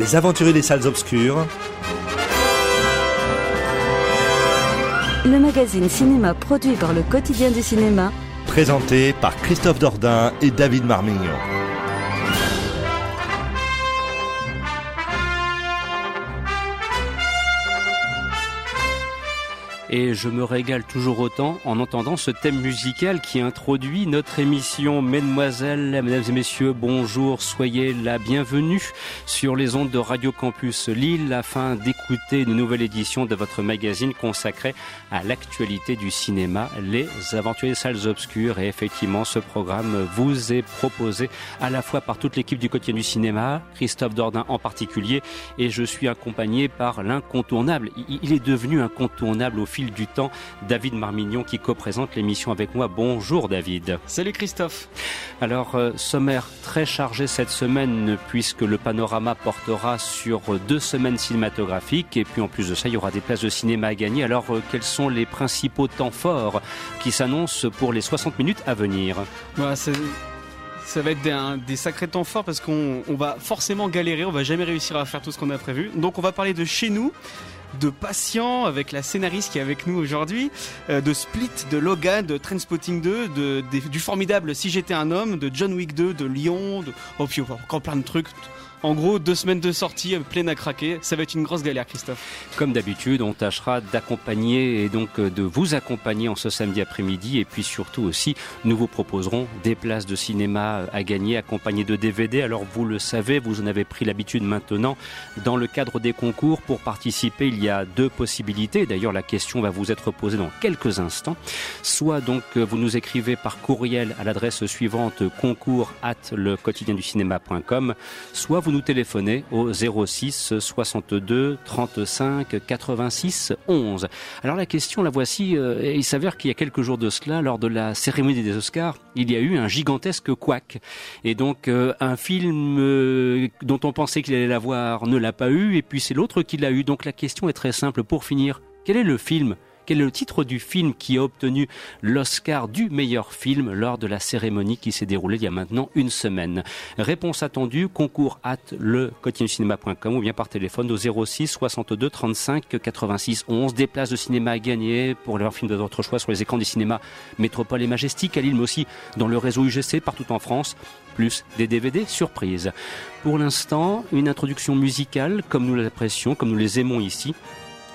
Les aventuriers des salles obscures. le magazine cinéma produit par le quotidien du cinéma, Présenté par Christophe Dordain et David Marmignon. et je me régale toujours autant en entendant ce thème musical qui introduit notre émission. Mesdemoiselles, mesdames et messieurs, bonjour, soyez la bienvenue sur les ondes de Radio Campus Lille afin d'écouter une nouvelle édition de votre magazine consacré à l'actualité du cinéma, Les Aventuriers Salles Obscures. Et effectivement, ce programme vous est proposé à la fois par toute l'équipe du quotidien du cinéma, Christophe Dordain en particulier, et je suis accompagné par l'incontournable. Il est devenu incontournable au fil du temps, Marmignon qui co-présente l'émission avec moi. Bonjour David. Salut Christophe. Alors, euh, sommaire très chargé cette semaine puisque le panorama portera sur deux semaines cinématographiques et puis en plus de ça, il y aura des places de cinéma à gagner. Alors, euh, quels sont les principaux temps forts qui s'annoncent pour les 60 minutes à venir? Bah, ça va être des, un- des sacrés temps forts parce qu'on on va forcément galérer, on va jamais réussir à faire tout ce qu'on a prévu. Donc on va parler de chez nous, de Patient avec la scénariste qui est avec nous aujourd'hui, euh, de Split, de Logan, de Trainspotting 2, de, du formidable Si j'étais un homme, de John Wick 2, de Lyon, de oh, puis encore plein de trucs. En gros, deux semaines de sortie euh, pleines à craquer. Ça va être une grosse galère, Christophe. Comme d'habitude, on tâchera d'accompagner et donc euh, de vous accompagner en ce samedi après-midi. Et puis surtout aussi, nous vous proposerons des places de cinéma à gagner accompagnées de DVD. Alors vous le savez, vous en avez pris l'habitude maintenant. Dans le cadre des concours, pour participer, il y a deux possibilités. D'ailleurs, la question va vous être posée dans quelques instants. Soit donc euh, vous nous écrivez par courriel à l'adresse suivante concours at le quotidien du cinéma.com, nous téléphonez au 06 62 35 86 11. Alors la question, la voici. euh, il s'avère qu'il y a quelques jours de cela, lors de la cérémonie des Oscars, il y a eu un gigantesque couac. Et donc euh, un film euh, dont on pensait qu'il allait l'avoir ne l'a pas eu, et puis c'est l'autre qui l'a eu. Donc la question est très simple. Pour finir, quel est le film quel est le titre du film qui a obtenu l'Oscar du meilleur film lors de la cérémonie qui s'est déroulée il y a maintenant une semaine Réponse attendue, concours at le ou bien par téléphone au 06 62 35 86 11. Des places de cinéma à gagner pour leur film de votre choix sur les écrans des cinémas Métropole et Majestic à Lille, mais aussi dans le réseau UGC partout en France plus des DVD surprises. Pour l'instant, une introduction musicale comme nous l'apprécions, comme nous les aimons ici.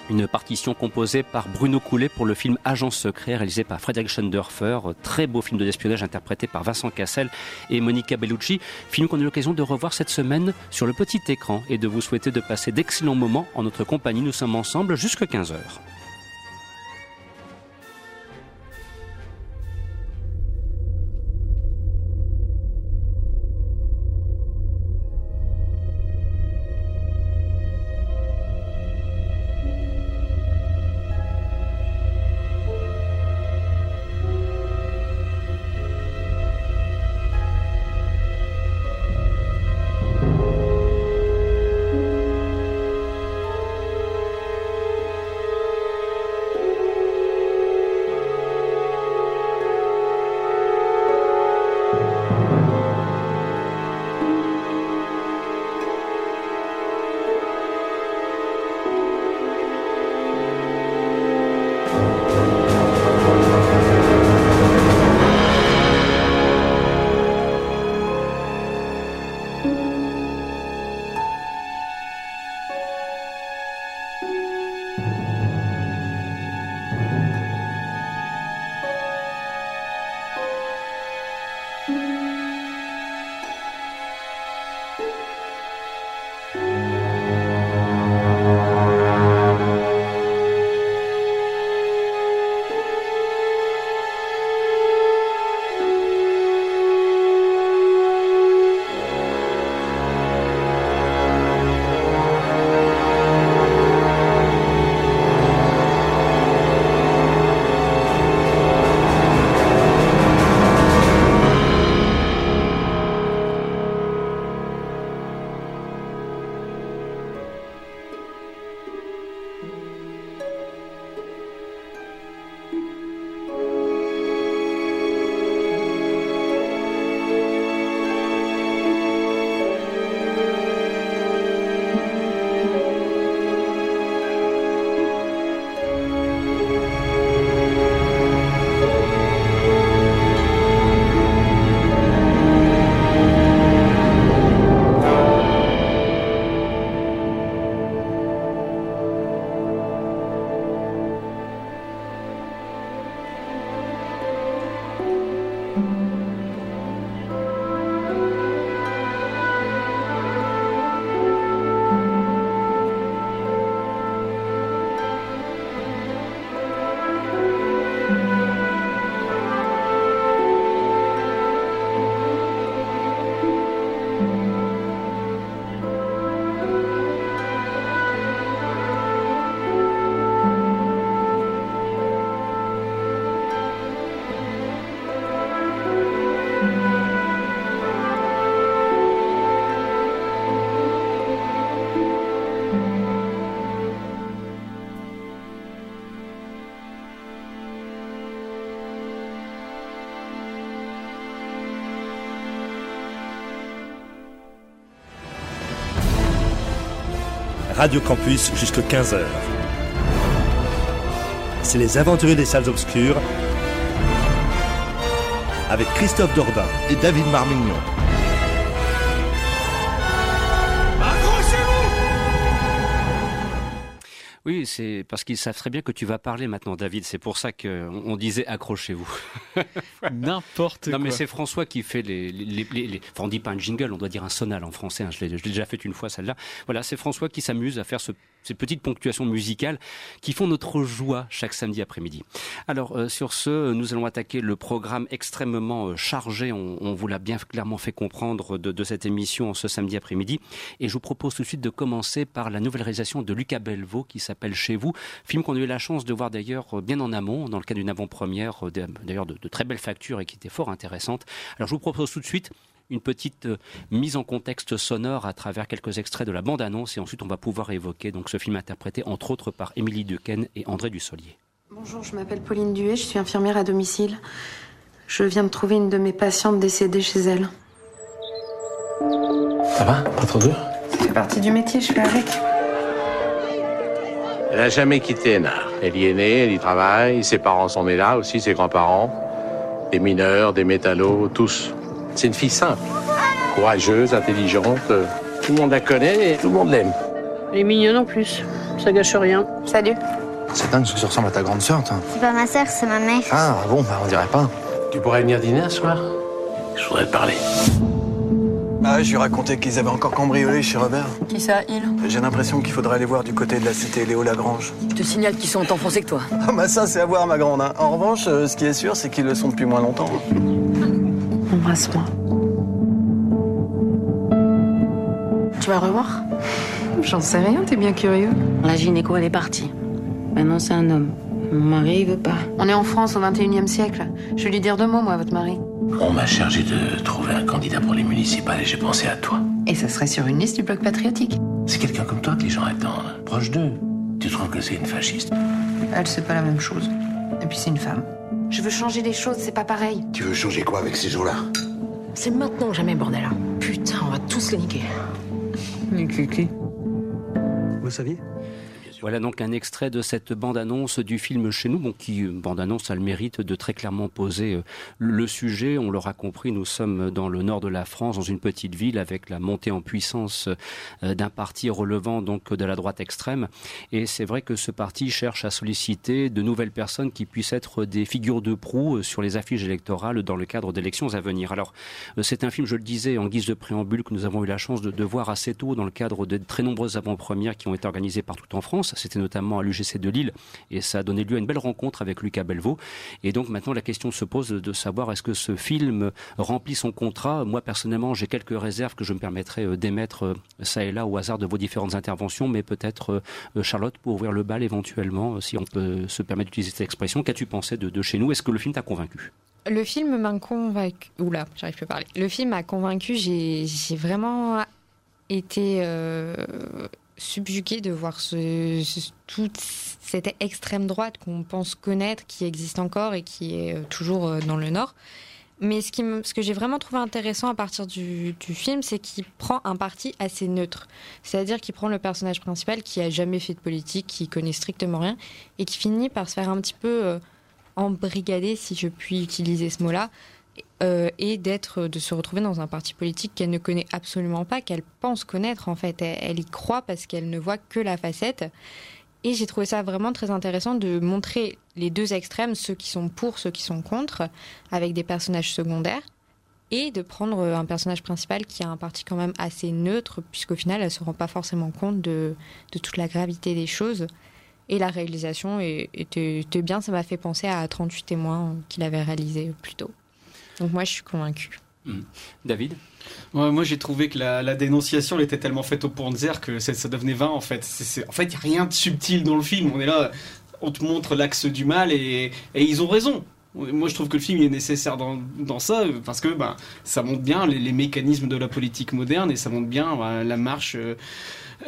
Une partition composée par Bruno Coulet pour le film Agent secret réalisé par Frédéric Schoendorfer, très beau film de espionnage interprété par Vincent Cassel et Monica Bellucci, film qu'on a eu l'occasion de revoir cette semaine sur le petit écran et de vous souhaiter de passer d'excellents moments en notre compagnie. Nous sommes ensemble jusqu'à 15h. Radio Campus jusqu'à 15h. C'est les aventuriers des salles obscures avec Christophe Dordain et David Marmignon. Oui, c'est parce qu'ils savent très bien que tu vas parler maintenant, David. C'est pour ça qu'on on disait accrochez-vous. N'importe quoi. Non, mais c'est François qui fait les, les, les, les, Enfin, on dit pas un jingle, on doit dire un sonal en français. Hein. Je l'ai déjà fait une fois, celle-là. Voilà, c'est François qui s'amuse à faire ce, ces petites ponctuations musicales qui font notre joie chaque samedi après-midi. Alors, euh, sur ce, nous allons attaquer le programme extrêmement euh, chargé. On, on vous l'a bien clairement fait comprendre de, de cette émission ce samedi après-midi. Et je vous propose tout de suite de commencer par la nouvelle réalisation de Lucas Belvaux qui s'appelle Chez vous, film qu'on a eu la chance de voir d'ailleurs bien en amont, dans le cadre d'une avant-première, d'ailleurs de, de, très belle facture et qui était fort intéressante. Alors je vous propose tout de suite une petite euh, mise en contexte sonore à travers quelques extraits de la bande-annonce et ensuite on va pouvoir évoquer donc ce film interprété entre autres par Émilie Dequesne et André Dussolier. Bonjour, je m'appelle Pauline Duet, je suis infirmière à domicile. Je viens de trouver une de mes patientes décédée chez elle. Ça va? Pas trop dur? Ça fait partie du métier, je fais avec. Elle n'a jamais quitté Hénard. Elle y est née, elle y travaille, ses parents sont nés là, aussi ses grands-parents. Des mineurs, des métallos, tous. C'est une fille simple, courageuse, intelligente. Tout le monde la connaît et tout le monde l'aime. Elle est mignonne en plus, ça gâche rien. Salut. C'est dingue ce que tu ressembles à ta grande sœur, toi. C'est pas ma sœur, c'est ma mère. Ah bon, bah on dirait pas. Tu pourrais venir dîner un soir? Je voudrais te parler. Ah, je lui racontais qu'ils avaient encore cambriolé chez Robert. Qui ça, il? J'ai l'impression qu'il faudrait aller voir du côté de la cité Léo Lagrange. Je te signale qu'ils sont autant foncés que toi. Ah bah ça, c'est à voir, ma grande. Hein. En revanche, euh, ce qui est sûr, c'est qu'ils le sont depuis moins longtemps. Embrasse-moi. Tu vas revoir? J'en sais rien, t'es bien curieux. La gynéco, elle est partie. Maintenant, c'est un homme. Mon mari, il veut pas. On est en France au 21e siècle. Je vais lui dire deux mots, moi, à votre mari. On m'a chargé de trouver un candidat pour les municipales et j'ai pensé à toi. Et ça serait sur une liste du bloc patriotique. C'est quelqu'un comme toi que les gens attendent. Proche d'eux. Tu trouves que c'est une fasciste? Elle, c'est pas la même chose. Et puis, c'est une femme. Je veux changer les choses, c'est pas pareil. Tu veux changer quoi avec ces gens-là? C'est maintenant jamais, bordel. Putain, on va tous les niquer. Niquer qui Vous saviez? Voilà donc un extrait de cette bande-annonce du film Chez nous, bon, qui, bande-annonce, a le mérite de très clairement poser le sujet. On l'aura compris, nous sommes dans le nord de la France, dans une petite ville, avec la montée en puissance d'un parti relevant donc de la droite extrême. Et c'est vrai que ce parti cherche à solliciter de nouvelles personnes qui puissent être des figures de proue sur les affiches électorales dans le cadre d'élections à venir. Alors, c'est un film, je le disais, en guise de préambule, que nous avons eu la chance de voir assez tôt dans le cadre de très nombreuses avant-premières qui ont été organisées partout en France. C'était notamment à l'UGC de Lille et ça a donné lieu à une belle rencontre avec Lucas Belvaux. Et donc maintenant la question se pose de savoir est-ce que ce film remplit son contrat? Moi personnellement j'ai quelques réserves que je me permettrai d'émettre ça et là au hasard de vos différentes interventions, mais peut-être Charlotte pour ouvrir le bal éventuellement, si on peut se permettre d'utiliser cette expression. Qu'as-tu pensé de, chez nous? Est-ce que le film t'a convaincu? Le film m'a convaincu. Oula, j'arrive plus à parler. Le film m'a convaincu. J'ai vraiment été euh, subjugué de voir toute cette extrême droite qu'on pense connaître, qui existe encore et qui est toujours dans le Nord. Mais ce, que j'ai vraiment trouvé intéressant à partir du, du film, c'est qu'il prend un parti assez neutre. C'est-à-dire qu'il prend le personnage principal qui a jamais fait de politique, qui connaît strictement rien, et qui finit par se faire un petit peu euh, embrigader, si je puis utiliser ce mot-là, euh, et d'être, de se retrouver dans un parti politique qu'elle ne connaît absolument pas, qu'elle pense connaître en fait. Elle, y croit parce qu'elle ne voit que la facette. Et j'ai trouvé ça vraiment très intéressant de montrer les deux extrêmes, ceux qui sont pour, ceux qui sont contre, avec des personnages secondaires, et de prendre un personnage principal qui a un parti quand même assez neutre, puisqu'au final, elle ne se rend pas forcément compte de, de, toute la gravité des choses. Et la réalisation était, était bien, ça m'a fait penser à 38 témoins qu'il avait réalisé plus tôt. Donc moi, je suis convaincue. Mmh. David Ouais, moi j'ai trouvé que la, la, dénonciation elle était tellement faite au Panzer que ça devenait vain en fait. C est, c est, en fait, il n'y a rien de subtil dans le film. On est là, on te montre l'axe du mal et, et, ils ont raison. Moi je trouve que le film est nécessaire dans, dans ça parce que ben, ça montre bien les, les, mécanismes de la politique moderne et ça montre bien ben, la marche. Euh,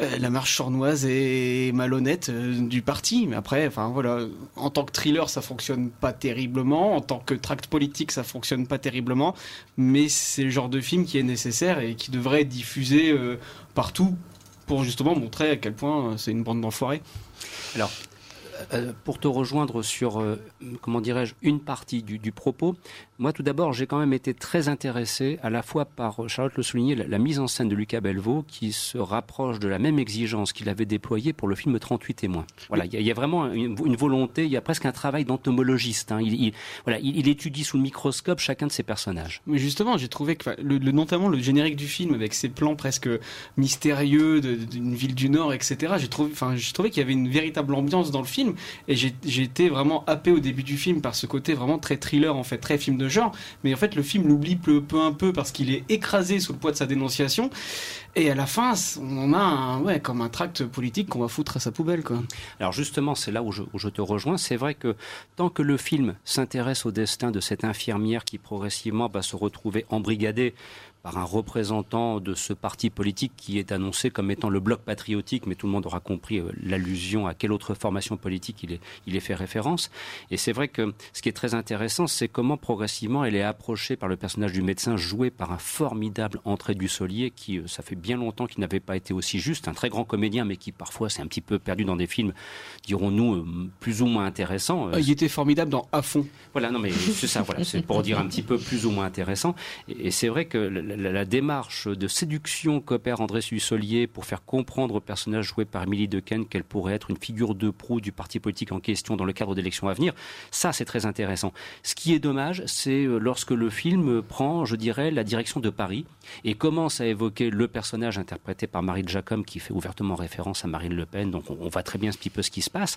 la marche sournoise et malhonnête euh, du parti. Mais après, enfin voilà, en tant que thriller, ça fonctionne pas terriblement. En tant que tract politique, ça fonctionne pas terriblement. Mais c'est le genre de film qui est nécessaire et qui devrait être diffusé euh, partout pour justement montrer à quel point c'est une bande d'enfoirés. Alors, euh, pour te rejoindre sur, euh, comment dirais-je, une partie du, propos, moi tout d'abord, j'ai quand même été très intéressé à la fois par, Charlotte le soulignait, la, mise en scène de Lucas Belvaux qui se rapproche de la même exigence qu'il avait déployée pour le film 38 témoins. Voilà, il y, a- vraiment une, volonté, il y a presque un travail d'entomologiste. Hein. Il, il- voilà, il, étudie sous le microscope chacun de ses personnages. Mais justement, j'ai trouvé que notamment le générique du film avec ses plans presque mystérieux d'une ville du Nord, etc. J'ai trouvé, trouvé qu'il y avait une véritable ambiance dans le film et j'ai été vraiment happé au début du film par ce côté vraiment très thriller en fait, très film de genre. Mais en fait, le film l'oublie peu, peu un peu parce qu'il est écrasé sous le poids de sa dénonciation. Et à la fin, on a un, ouais, comme un tract politique qu'on va foutre à sa poubelle. Alors justement, c'est là où je, où je te rejoins. C'est vrai que tant que le film s'intéresse au destin de cette infirmière qui progressivement va se retrouver embrigadée par un représentant de ce parti politique qui est annoncé comme étant le bloc patriotique, mais tout le monde aura compris euh, l'allusion à quelle autre formation politique il est, il est fait référence. Et c'est vrai que ce qui est très intéressant, c'est comment progressivement elle est approchée par le personnage du médecin joué par un formidable Entrée du Solier qui, euh, ça fait bien longtemps qu'il n'avait pas été aussi juste, un très grand comédien, mais qui parfois s'est un petit peu perdu dans des films, dirons-nous, euh, plus ou moins intéressants. Ah, il était formidable dans À fond. voilà, non, mais c'est ça, voilà, c'est pour dire un petit peu plus ou moins intéressant. Et, et c'est vrai que la, la- démarche de séduction qu'opère André Sussolier pour faire comprendre au personnage joué par Émilie Dequesne qu'elle pourrait être une figure de proue du parti politique en question dans le cadre d'élections à venir, ça c'est très intéressant. Ce qui est dommage, c'est euh, lorsque le film prend, je dirais, la direction de Paris et commence à évoquer le personnage interprété par Marie Jacom qui fait ouvertement référence à Marine Le Pen, donc on, on voit très bien un petit peu ce qui se passe.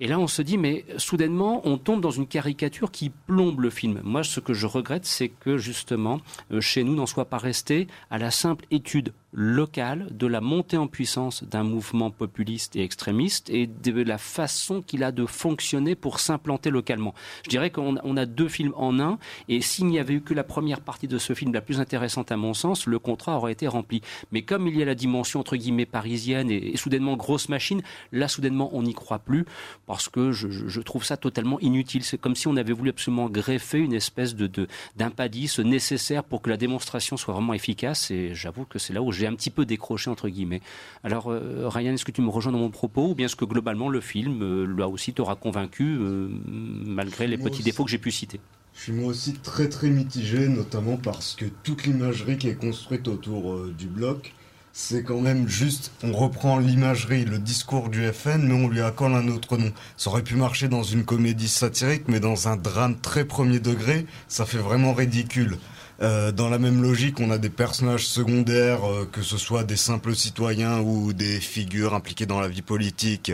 Et là, on se dit, mais soudainement, on tombe dans une caricature qui plombe le film. Moi, ce que je regrette, c'est que justement, euh, chez nous, n'en soit pas resté à la simple étude locale de la montée en puissance d'un mouvement populiste et extrémiste et de la façon qu'il a de fonctionner pour s'implanter localement. Je dirais qu'on on a deux films en un, et s'il n'y avait eu que la première partie de ce film, la plus intéressante à mon sens, le contrat aurait été rempli. Mais comme il y a la dimension entre guillemets parisienne et, soudainement grosse machine, là soudainement on n'y croit plus parce que je, je- je trouve ça totalement inutile. C'est comme si on avait voulu absolument greffer une espèce de d'impadice nécessaire pour que la démonstration soit vraiment efficace. Et j'avoue que c'est là où j'ai un petit peu décroché entre guillemets. Alors euh, Ryan, est-ce que tu me rejoins dans mon propos ou bien est-ce que globalement le film euh, là aussi t'aura convaincu euh, malgré les petits aussi. défauts que j'ai pu citer? Je suis moi aussi très très mitigé, notamment parce que toute l'imagerie qui est construite autour euh, du bloc, c'est quand même juste, on reprend l'imagerie, le discours du FN, mais on lui accorde un autre nom. Ça aurait pu marcher dans une comédie satirique, mais dans un drame très premier degré, ça fait vraiment ridicule. Euh, dans la même logique, on a des personnages secondaires, euh, que ce soit des simples citoyens ou des figures impliquées dans la vie politique,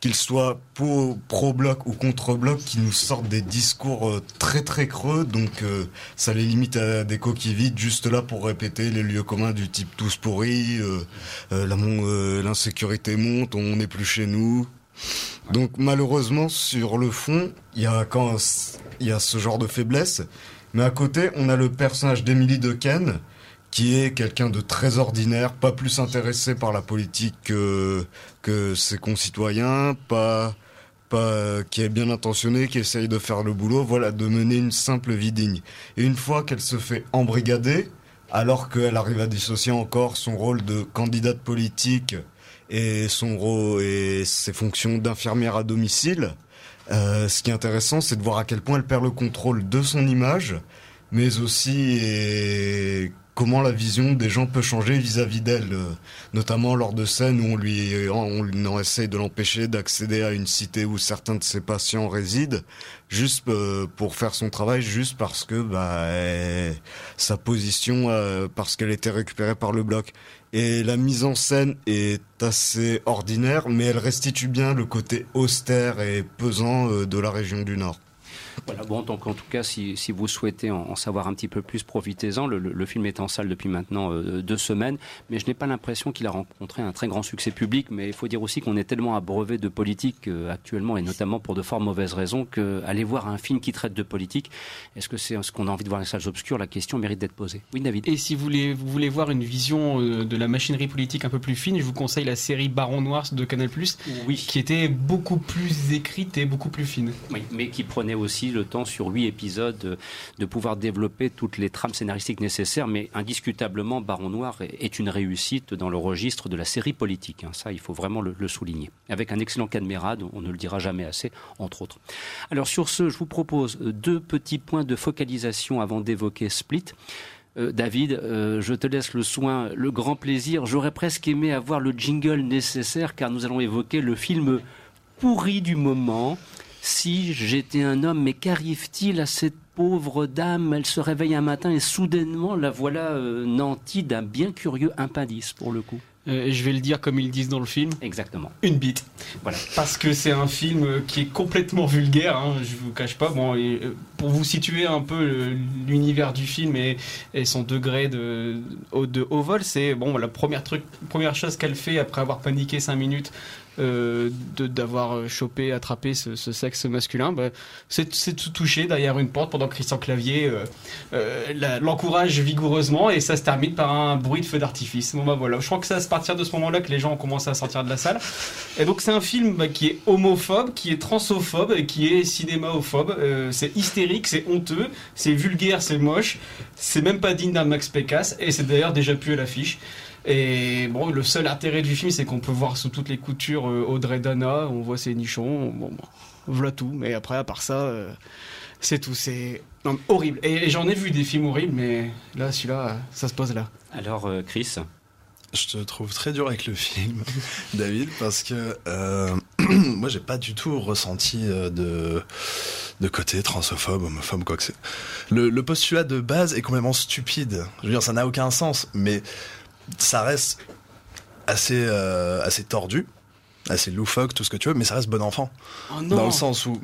qu'ils soient pro- pro-bloc ou contre-bloc, qui nous sortent des discours euh, très très creux, donc ça les limite à des coquilles vides, juste là pour répéter les lieux communs du type tous pourris, l'insécurité monte, on n'est plus chez nous. Donc malheureusement sur le fond, il y a ce genre de faiblesse, mais à côté on a le personnage d'Emily Dequesne qui est quelqu'un de très ordinaire, pas plus intéressé par la politique que, que ses concitoyens, pas pas qui est bien intentionné, qui essaye de faire le boulot, voilà, de mener une simple vie digne. Et une fois qu'elle se fait embrigader, alors qu'elle arrive à dissocier encore son rôle de candidate politique et son rôle et ses fonctions d'infirmière à domicile. Euh, ce qui est intéressant, c'est de voir à quel point elle perd le contrôle de son image, mais aussi comment la vision des gens peut changer vis-à-vis d'elle, euh, notamment lors de scènes où on lui on, on essaye de l'empêcher d'accéder à une cité où certains de ses patients résident, juste euh, pour faire son travail, juste parce que bah, sa position, parce qu'elle était récupérée par le bloc. Et la mise en scène est assez ordinaire, mais elle restitue bien le côté austère et pesant euh, de la région du Nord. Voilà, bon, donc en tout cas, si, si vous souhaitez en, en savoir un petit peu plus, profitez-en. Le, le- le film est en salle depuis maintenant euh, deux semaines, mais je n'ai pas l'impression qu'il a rencontré un très grand succès public. Mais il faut dire aussi qu'on est tellement abreuvé de politique euh, actuellement, et notamment pour de fort mauvaises raisons, qu'aller voir un film qui traite de politique, est-ce que c'est ce qu'on a envie de voir dans les salles obscures? La question mérite d'être posée. Oui, David. Et si vous voulez, vous voulez voir une vision euh, de la machinerie politique un peu plus fine, je vous conseille la série Baron Noir de Canal+, oui. qui était beaucoup plus écrite et beaucoup plus fine. Oui, mais qui prenait aussi le temps sur huit épisodes de, de pouvoir développer toutes les trames scénaristiques nécessaires, mais indiscutablement, Baron Noir est une réussite dans le registre de la série politique. hein. Ça, il faut vraiment le, souligner. Avec un excellent caméra, on ne le dira jamais assez, entre autres. Alors sur ce, je vous propose deux petits points de focalisation avant d'évoquer Split. Euh, David, euh, je te laisse le soin, le grand plaisir. J'aurais presque aimé avoir le jingle nécessaire car nous allons évoquer le film pourri du moment. Si j'étais un homme, mais qu'arrive-t-il à cette pauvre dame? Elle se réveille un matin et soudainement la voilà euh, nantie d'un bien curieux impendice pour le coup. Euh, je vais le dire comme ils disent dans le film. Exactement. Une bite. Voilà. Parce que c'est un film euh, qui est complètement vulgaire, hein, je vous cache pas. Bon, et, pour vous situer un peu l'univers du film et, et son degré de, de haut vol, c'est bon, la première, truc, première chose qu'elle fait après avoir paniqué 5 minutes euh, d'avoir euh, chopé, attrapé ce, ce sexe masculin, bah, c'est se toucher derrière une porte pendant que Christian Clavier euh, euh, l'encourage vigoureusement et ça se termine par un bruit de feu d'artifice. Bon bah voilà, je crois que c'est à partir de ce moment-là que les gens ont commencé à sortir de la salle. Et donc c'est un film bah, qui est homophobe, qui est transophobe et qui est cinémaophobe. Euh, c'est hystérique, c'est honteux, c'est vulgaire, c'est moche. C'est même pas digne d'un Max Pécasse et c'est d'ailleurs déjà plus à l'affiche. Et bon, le seul intérêt du film, c'est qu'on peut voir sous toutes les coutures euh, Audrey Dana, on voit ses nichons, bon, bon, voilà tout. Mais après, à part ça, euh, c'est tout. C'est non, horrible. Et, et j'en ai vu des films horribles, mais là, celui-là, ça se pose là. Alors, euh, Chris Je te trouve très dur avec le film, David, parce que euh, moi, j'ai pas du tout ressenti de, de côté transphobe, homophobe, quoi que c'est. Le, le postulat de base est complètement stupide. Je veux dire, ça n'a aucun sens, mais ça reste assez, euh, assez tordu. Assez loufoque, tout ce que tu veux, mais ça reste bon enfant. Oh non. Dans le sens où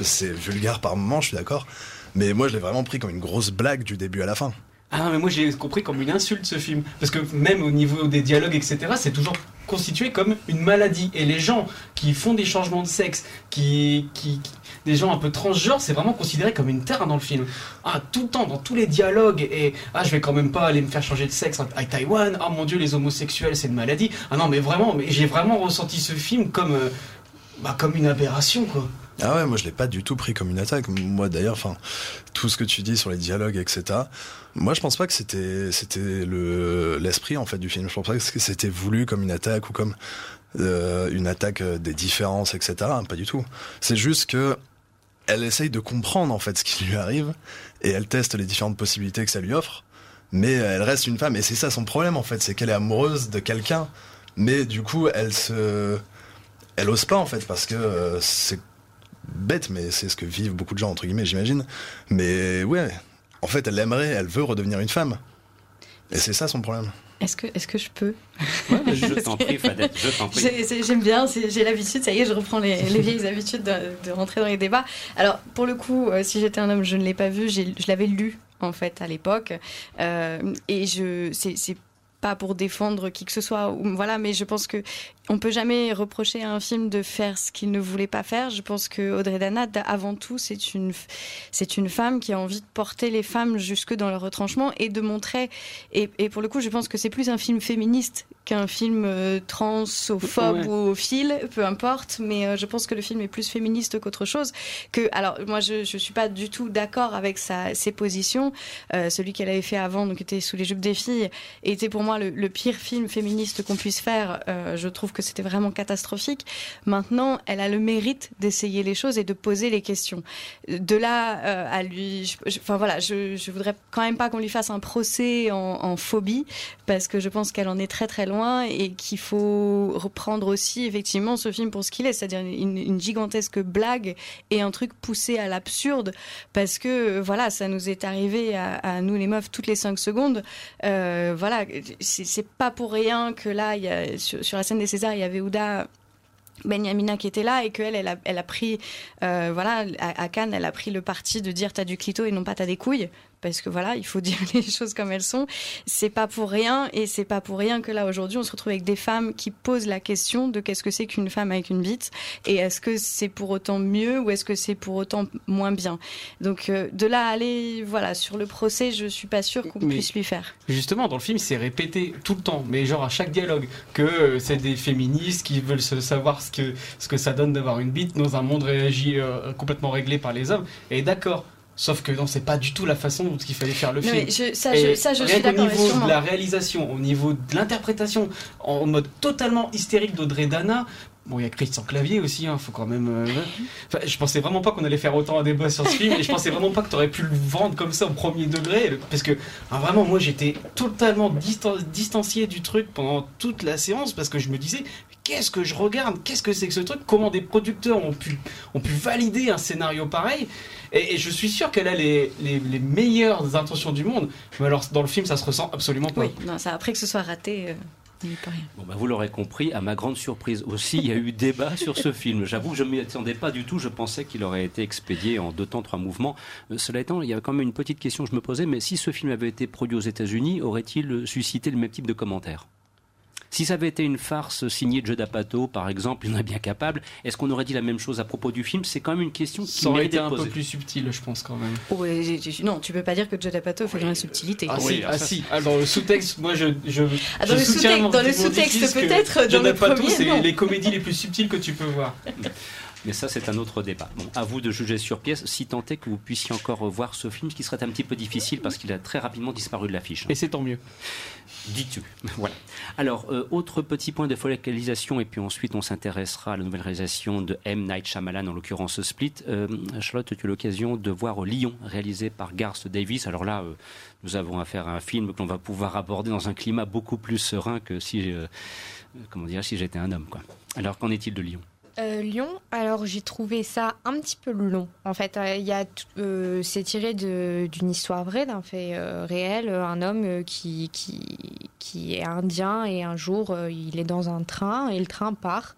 c'est vulgaire par moment, je suis d'accord. Mais moi, je l'ai vraiment pris comme une grosse blague du début à la fin. Ah non, mais moi j'ai compris comme une insulte ce film. Parce que même au niveau des dialogues, etc., c'est toujours constitué comme une maladie. Et les gens qui font des changements de sexe, qui, qui, qui- des gens un peu transgenres, c'est vraiment considéré comme une terre dans le film. Ah, tout le temps, dans tous les dialogues. Et ah, je vais quand même pas aller me faire changer de sexe à Taïwan. Ah mon dieu, les homosexuels, c'est une maladie. Ah non, mais vraiment, mais j'ai vraiment ressenti ce film comme, euh, bah, comme une aberration, quoi. Ah ouais, moi je l'ai pas du tout pris comme une attaque. Moi d'ailleurs, enfin, tout ce que tu dis sur les dialogues, etc. Moi je pense pas que c'était c'était le l'esprit en fait du film. Je pense pas que c'était voulu comme une attaque ou comme euh, une attaque euh, des différences, etc. Pas du tout. C'est juste que elle essaye de comprendre en fait ce qui lui arrive et elle teste les différentes possibilités que ça lui offre. Mais elle reste une femme et c'est ça son problème en fait, c'est qu'elle est amoureuse de quelqu'un, mais du coup elle se elle ose pas en fait parce que euh, c'est bête, mais c'est ce que vivent beaucoup de gens, entre guillemets, j'imagine. Mais ouais, en fait, elle aimerait, elle veut redevenir une femme. Et c'est ça son problème. Est-ce que, est-ce que je peux Je t'en prie, Fadette, je t'en prie. J'aime bien, j'ai l'habitude, ça y est, je reprends les, les vieilles habitudes de, de rentrer dans les débats. Alors, pour le coup, euh, si j'étais un homme, je ne l'ai pas vu, je l'avais lu, en fait, à l'époque. Euh, et je, c'est pas pour défendre qui que ce soit, ou- voilà, mais je pense que on peut jamais reprocher à un film de faire ce qu'il ne voulait pas faire. Je pense que Audrey Dana, avant tout, c'est une, c'est une femme qui a envie de porter les femmes jusque dans leur retranchement et de montrer. Et, et pour le coup, je pense que c'est plus un film féministe qu'un film euh, transphobe Ouais. ou fil, peu importe. Mais euh, je pense que le film est plus féministe qu'autre chose. Que, alors, moi, je, je suis pas du tout d'accord avec sa, ses positions. Euh, celui qu'elle avait fait avant, donc était sous les jupes des filles, était pour moi le, pire film féministe qu'on puisse faire. Euh, je trouve que c'était vraiment catastrophique. Maintenant, elle a le mérite d'essayer les choses et de poser les questions. De là euh, à lui, enfin voilà, je, je voudrais quand même pas qu'on lui fasse un procès en, phobie parce que je pense qu'elle en est très très loin et qu'il faut reprendre aussi effectivement ce film pour ce qu'il est, c'est-à-dire une, gigantesque blague et un truc poussé à l'absurde parce que voilà, ça nous est arrivé à, à nous les meufs toutes les cinq secondes. Euh, voilà, c'est pas pour rien que là, sur, la scène des Césars, il y avait Ouda Benyamina qui était là et qu'elle, elle a, pris, euh, voilà, à Cannes, elle a pris le parti de dire t'as du clito et non pas t'as des couilles. Parce que voilà, il faut dire les choses comme elles sont. C'est pas pour rien, et c'est pas pour rien que là aujourd'hui, on se retrouve avec des femmes qui posent la question de qu'est-ce que c'est qu'une femme avec une bite, et est-ce que c'est pour autant mieux ou est-ce que c'est pour autant moins bien. Donc euh, de là à aller, voilà, sur le procès, je suis pas sûre qu'on puisse lui faire. Justement, dans le film, c'est répété tout le temps, mais genre à chaque dialogue, que euh, c'est des féministes qui veulent se savoir ce que, ce que ça donne d'avoir une bite dans un monde réagi euh, complètement réglé par les hommes. Et d'accord. Sauf que non, c'est pas du tout la façon dont il fallait faire le Non, film. mais je- ça, je- ça, je rien suis d'accord, niveau sûrement. de la réalisation, au niveau de l'interprétation, en mode totalement hystérique d'Audrey Dana. Bon, il y a Christian Clavier aussi, hein, faut quand même. euh, enfin, je pensais vraiment pas qu'on allait faire autant un débat sur ce film, et je pensais vraiment pas que tu aurais pu le vendre comme ça au premier degré, parce que ah, vraiment, moi j'étais totalement distan- distancié du truc pendant toute la séance, parce que je me disais, qu'est-ce que je regarde? Qu'est-ce que c'est que ce truc? Comment des producteurs ont pu, ont pu valider un scénario pareil? Et, et je suis sûr qu'elle a les, les, les meilleures intentions du monde, mais alors dans le film ça se ressent absolument pas. Oui, non, ça, après que ce soit raté, euh, il n'y a pas rien. Bon, bah, vous l'aurez compris, à ma grande surprise aussi, il y a eu débat sur ce film. J'avoue que je ne m'y attendais pas du tout. Je pensais qu'il aurait été expédié en deux temps, trois mouvements. Euh, cela étant, il y avait quand même une petite question que je me posais, mais si ce film avait été produit aux États-Unis, aurait-il suscité le même type de commentaires? Si ça avait été une farce signée Joe D'Apato, par exemple, il en est bien capable, est-ce qu'on aurait dit la même chose à propos du film? C'est quand même une question qui Ça aurait été un peu plus subtil, je pense quand même. Oh, non, tu peux pas dire que Joe D'Apato fait dans la subtilité. Ah, si, ah, si. Ah, dans le sous-texte, moi je. je Ah, dans je le soutiens sous-texte- mon- dans le sous-texte, peut-être, Judd Apatow, c'est les comédies les plus subtiles que tu peux voir. Mais ça, c'est un autre débat. Bon, à vous de juger sur pièce, si tant est que vous puissiez encore voir ce film, ce qui serait un petit peu difficile parce qu'il a très rapidement disparu de l'affiche. Et c'est tant mieux. Dis-tu. Voilà. Alors, euh, autre petit point de focalisation, et puis ensuite on s'intéressera à la nouvelle réalisation de M. Night Shyamalan, en l'occurrence Split. Euh, Charlotte, tu as eu l'occasion de voir Lyon, réalisé par Garth Davis. Alors là, euh, nous avons affaire à un film que l'on va pouvoir aborder dans un climat beaucoup plus serein que si, comment dire, si j'étais un homme. Quoi. Alors, qu'en est-il de Lyon? Euh, Lyon, alors j'ai trouvé ça un petit peu long. En fait, euh, il euh, c'est tiré d'une histoire vraie, d'un fait euh, réel. Un homme qui, qui, qui est indien et un jour il est dans un train et le train part.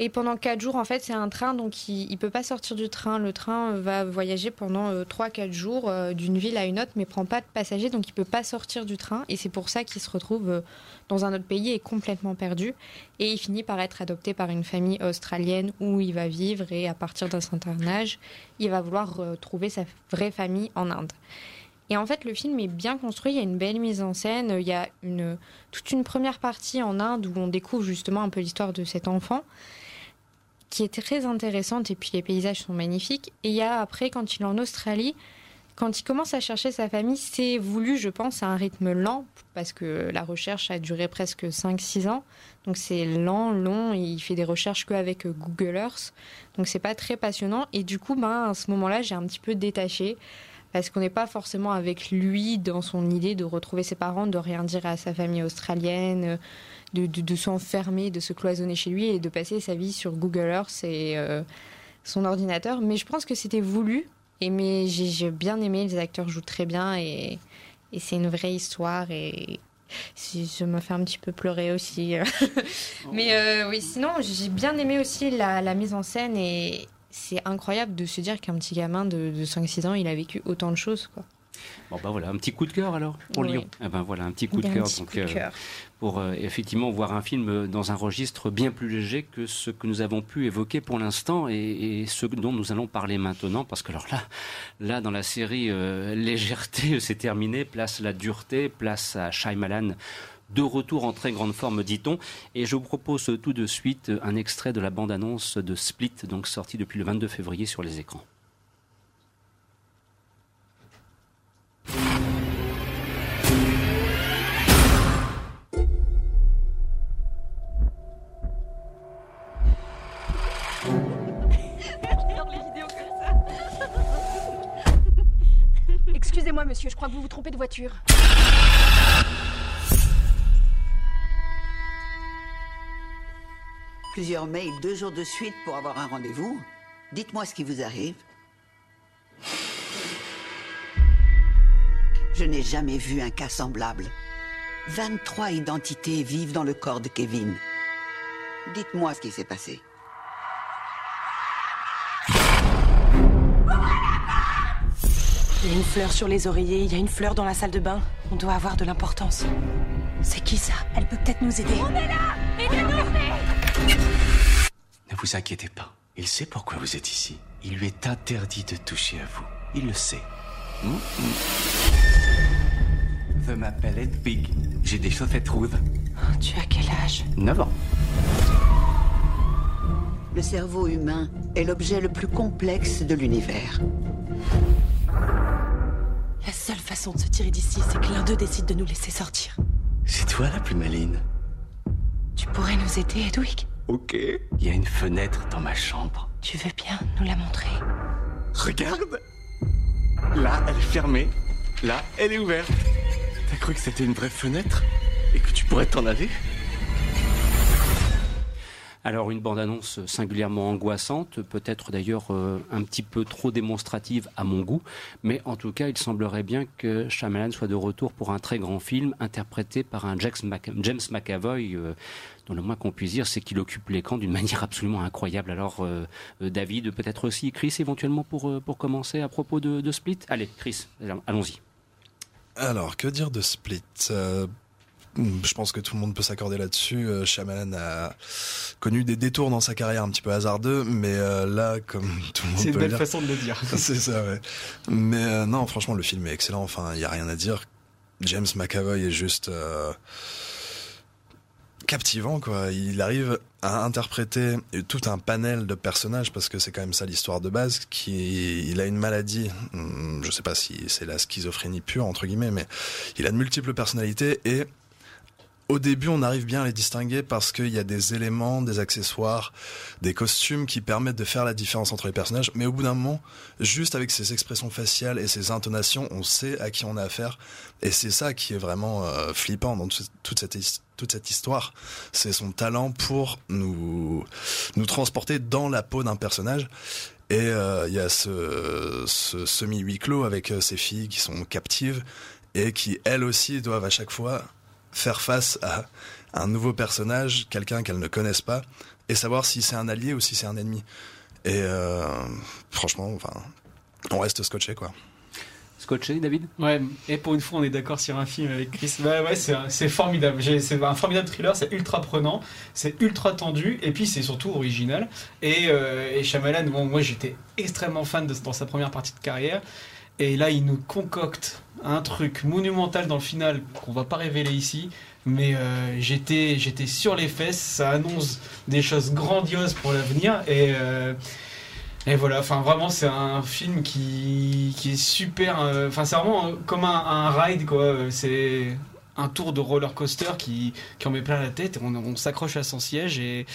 Et pendant quatre jours, en fait, c'est un train, donc il ne peut pas sortir du train. Le train va voyager pendant euh, trois, quatre jours euh, d'une ville à une autre, mais prend pas de passagers, donc il peut pas sortir du train. Et c'est pour ça qu'il se retrouve euh, dans un autre pays et complètement perdu. Et il finit par être adopté par une famille australienne où il va vivre. Et à partir d'un certain âge, il va vouloir euh, trouver sa vraie famille en Inde. Et en fait, le film est bien construit, il y a une belle mise en scène, il y a une, toute une première partie en Inde où on découvre justement un peu l'histoire de cet enfant qui est très intéressante et puis les paysages sont magnifiques. Et il y a après, quand il est en Australie, quand il commence à chercher sa famille, c'est voulu, je pense, à un rythme lent, parce que la recherche a duré presque 5-6 ans. Donc c'est lent, long, et il fait des recherches qu'avec Google Earth. Donc c'est pas très passionnant. Et du coup, ben, à ce moment-là, j'ai un petit peu détaché, parce qu'on n'est pas forcément avec lui dans son idée de retrouver ses parents, de rien dire à sa famille australienne, de, de, s'enfermer, de se cloisonner chez lui et de passer sa vie sur Google Earth et euh, son ordinateur? Mais je pense que c'était voulu. Et mais j'ai bien aimé, les acteurs jouent très bien et, et c'est une vraie histoire et je me fais un petit peu pleurer aussi. mais euh, oui, sinon j'ai bien aimé aussi la, la mise en scène et c'est incroyable de se dire qu'un petit gamin de, de 5-6 ans, il a vécu autant de choses. Quoi. Bon bah voilà, un petit coup de cœur alors pour Oui. Lyon. Eh ben voilà, un petit coup de cœur petit donc coup de euh, cœur. pour euh, effectivement voir un film euh, dans un registre bien plus léger que ce que nous avons pu évoquer pour l'instant et, et ce dont nous allons parler maintenant parce que alors là, là dans la série euh, légèreté c'est terminé, place la dureté, place à Shyamalan. De retour en très grande forme, dit-on. Et je vous propose tout de suite un extrait de la bande-annonce de Split, donc sorti depuis le 22 février sur les écrans. Excusez-moi, monsieur, je crois que vous vous trompez de voiture. Plusieurs mails deux jours de suite pour avoir un rendez-vous. Dites-moi ce qui vous arrive. Je n'ai jamais vu un cas semblable. 23 identités vivent dans le corps de Kevin. Dites-moi ce qui s'est passé. Il y a une fleur sur les oreillers, il y a une fleur dans la salle de bain. On doit avoir de l'importance. C'est qui ça? Elle peut peut-être nous aider. On est là Aidez-nous Ne vous inquiétez pas. Il sait pourquoi vous êtes ici. Il lui est interdit de toucher à vous. Il le sait. Hmm, hmm. Je m'appelle Edwig. J'ai des chaussettes rouges. Oh, tu as quel âge? 9 ans. Le cerveau humain est l'objet le plus complexe de l'univers. La seule façon de se tirer d'ici, c'est que l'un d'eux décide de nous laisser sortir. C'est toi la plus maline. Tu pourrais nous aider, Edwig Ok. Il y a une fenêtre dans ma chambre. Tu veux bien nous la montrer? Regarde Là, elle est fermée. Là, elle est ouverte. T'as cru que c'était une vraie fenêtre? Et que tu pourrais t'en aller? Alors une bande-annonce singulièrement angoissante, peut-être d'ailleurs euh, un petit peu trop démonstrative à mon goût, mais en tout cas il semblerait bien que Shyamalan soit de retour pour un très grand film interprété par un James, McAvoy, euh, dont le moins qu'on puisse dire c'est qu'il occupe l'écran d'une manière absolument incroyable. Alors euh, David, peut-être aussi Chris éventuellement pour, commencer à propos de, Split? Allez Chris, allons-y. Alors, que dire de Split? Je pense que tout le monde peut s'accorder là-dessus. Euh, Shyamalan a connu des détours dans sa carrière un petit peu hasardeux, mais euh, là, comme tout le monde C'est une belle dire, façon de le dire. c'est ça, ouais. Mais euh, non, franchement, le film est excellent. Enfin, il y a rien à dire. James McAvoy est juste euh, captivant, quoi. Il arrive à interpréter tout un panel de personnages parce que c'est quand même ça l'histoire de base. Qui, il a une maladie. hum, Je sais pas si c'est la schizophrénie pure entre guillemets, mais il a de multiples personnalités et au début, on arrive bien à les distinguer parce qu'il y a des éléments, des accessoires, des costumes qui permettent de faire la différence entre les personnages. Mais au bout d'un moment, juste avec ses expressions faciales et ses intonations, on sait à qui on a affaire. Et c'est ça qui est vraiment euh, flippant dans tout- toute cette, toute cette histoire. C'est son talent pour nous, nous transporter dans la peau d'un personnage. Et euh, il y a ce, ce semi-huis clos avec euh, ces filles qui sont captives et qui, elles aussi, doivent à chaque fois faire face à un nouveau personnage, quelqu'un qu'elles ne connaissent pas, et savoir si c'est un allié ou si c'est un ennemi. Et euh, franchement, enfin, on reste scotché, quoi. Scotché, David? Ouais, et pour une fois, on est d'accord sur un film avec Chris. Ouais, ouais, c'est formidable. C'est un formidable thriller, c'est ultra prenant, c'est ultra tendu, et puis c'est surtout original. Et, euh, et Shyamalan, bon, moi j'étais extrêmement fan de, dans sa première partie de carrière. Et là, il nous concocte un truc monumental dans le final qu'on va pas révéler ici. Mais euh, j'étais, j'étais sur les fesses. Ça annonce des choses grandioses pour l'avenir. Et, euh, et voilà, enfin vraiment c'est un film qui, qui est super. euh, Enfin c'est vraiment comme un, ride quoi. C'est un tour de roller coaster qui, qui en met plein la tête. On, on s'accroche à son siège et,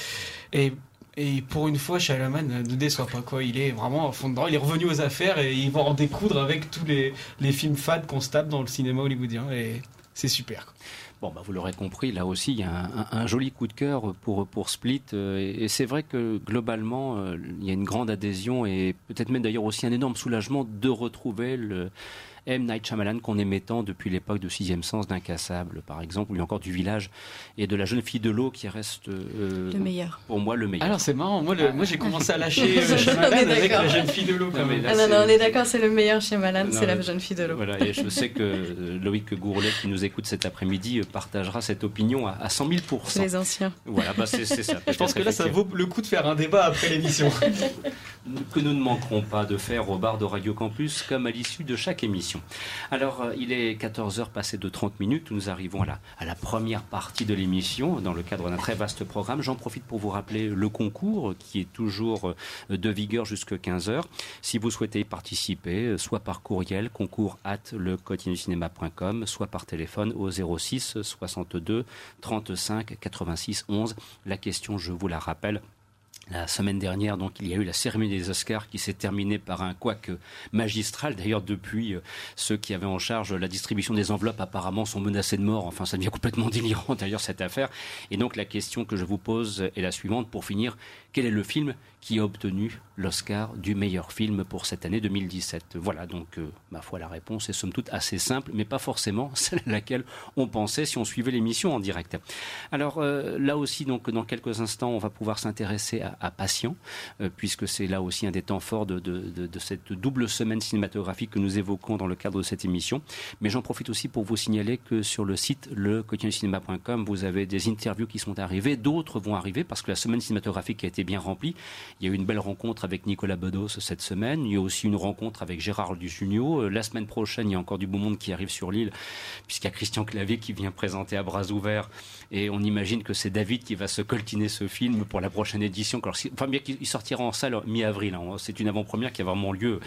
et et pour une fois, Shyamalan ne déçoit pas quoi. Il est vraiment à fond dedans. Il est revenu aux affaires et il va en découdre avec tous les, les films fades qu'on se tape dans le cinéma hollywoodien. Et c'est super. Bon, bah, vous l'aurez compris, là aussi, il y a un joli coup de cœur pour, pour Split. euh, et et c'est vrai que globalement, euh, il y a une grande adhésion et peut-être même d'ailleurs aussi un énorme soulagement de retrouver le M. Night Shyamalan qu'on aimait tant depuis l'époque de Sixième Sens, d'Incassable, par exemple, ou bien encore du Village et de La Jeune Fille de l'eau qui reste euh, Le meilleur. pour moi le meilleur. Alors c'est marrant. Moi, le- moi j'ai commencé à lâcher euh, Shyamalan avec la jeune fille de l'eau. quand Non, là, Ah non, c'est- non, on est d'accord, c'est le meilleur chez Malan, Non, c'est la jeune fille de l'eau. Voilà, et je sais que euh, Loïc Gourlet, qui nous écoute cet après-midi, euh, partagera cette opinion à, à 100 000 C'est les anciens. Voilà, bah c'est c'est ça. Je pense que là, ça vaut le coup de faire un débat après l'émission. que nous ne manquerons pas de faire au bar de Radio Campus comme à l'issue de chaque émission. Alors, euh, il est 14h passé de 30 minutes. Nous arrivons à la, première partie de l'émission dans le cadre d'un très vaste programme. J'en profite pour vous rappeler le concours qui est toujours euh, de vigueur jusqu'à 15h. Si vous souhaitez participer, euh, soit par courriel, concours at lecotinucinéma.com, soit par téléphone au 06 62 35 86 11. La question, je vous la rappelle, la semaine dernière, donc, il y a eu la cérémonie des Oscars qui s'est terminée par un couac magistral. D'ailleurs, depuis, euh, ceux qui avaient en charge la distribution des enveloppes apparemment sont menacés de mort. Enfin, ça devient complètement délirant d'ailleurs cette affaire. Et donc, la question que je vous pose est la suivante. Pour finir, quel est le film qui a obtenu l'Oscar du meilleur film pour cette année 2017 Voilà, donc, euh, ma foi, la réponse est somme toute assez simple, mais pas forcément celle à laquelle on pensait si on suivait l'émission en direct. Alors, euh, là aussi, donc, dans quelques instants, on va pouvoir s'intéresser à, à Patient, euh, puisque c'est là aussi un des temps forts de, cette double semaine cinématographique que nous évoquons dans le cadre de cette émission. Mais j'en profite aussi pour vous signaler que sur le site le vous avez des interviews qui sont arrivées, d'autres vont arriver parce que la semaine cinématographique a été bien remplie. Il y a eu une belle rencontre avec Nicolas Bedos cette semaine. Il y a aussi une rencontre avec Gérard Dujunio. Euh, la semaine prochaine, il y a encore du beau monde qui arrive sur l'île, puisqu'il y a Christian Clavier qui vient présenter à bras ouverts. Et on imagine que c'est David qui va se coltiner ce film pour la prochaine édition. enfin, bien qu'il sortira en salle mi-avril. Hein. C'est une avant-première qui a vraiment lieu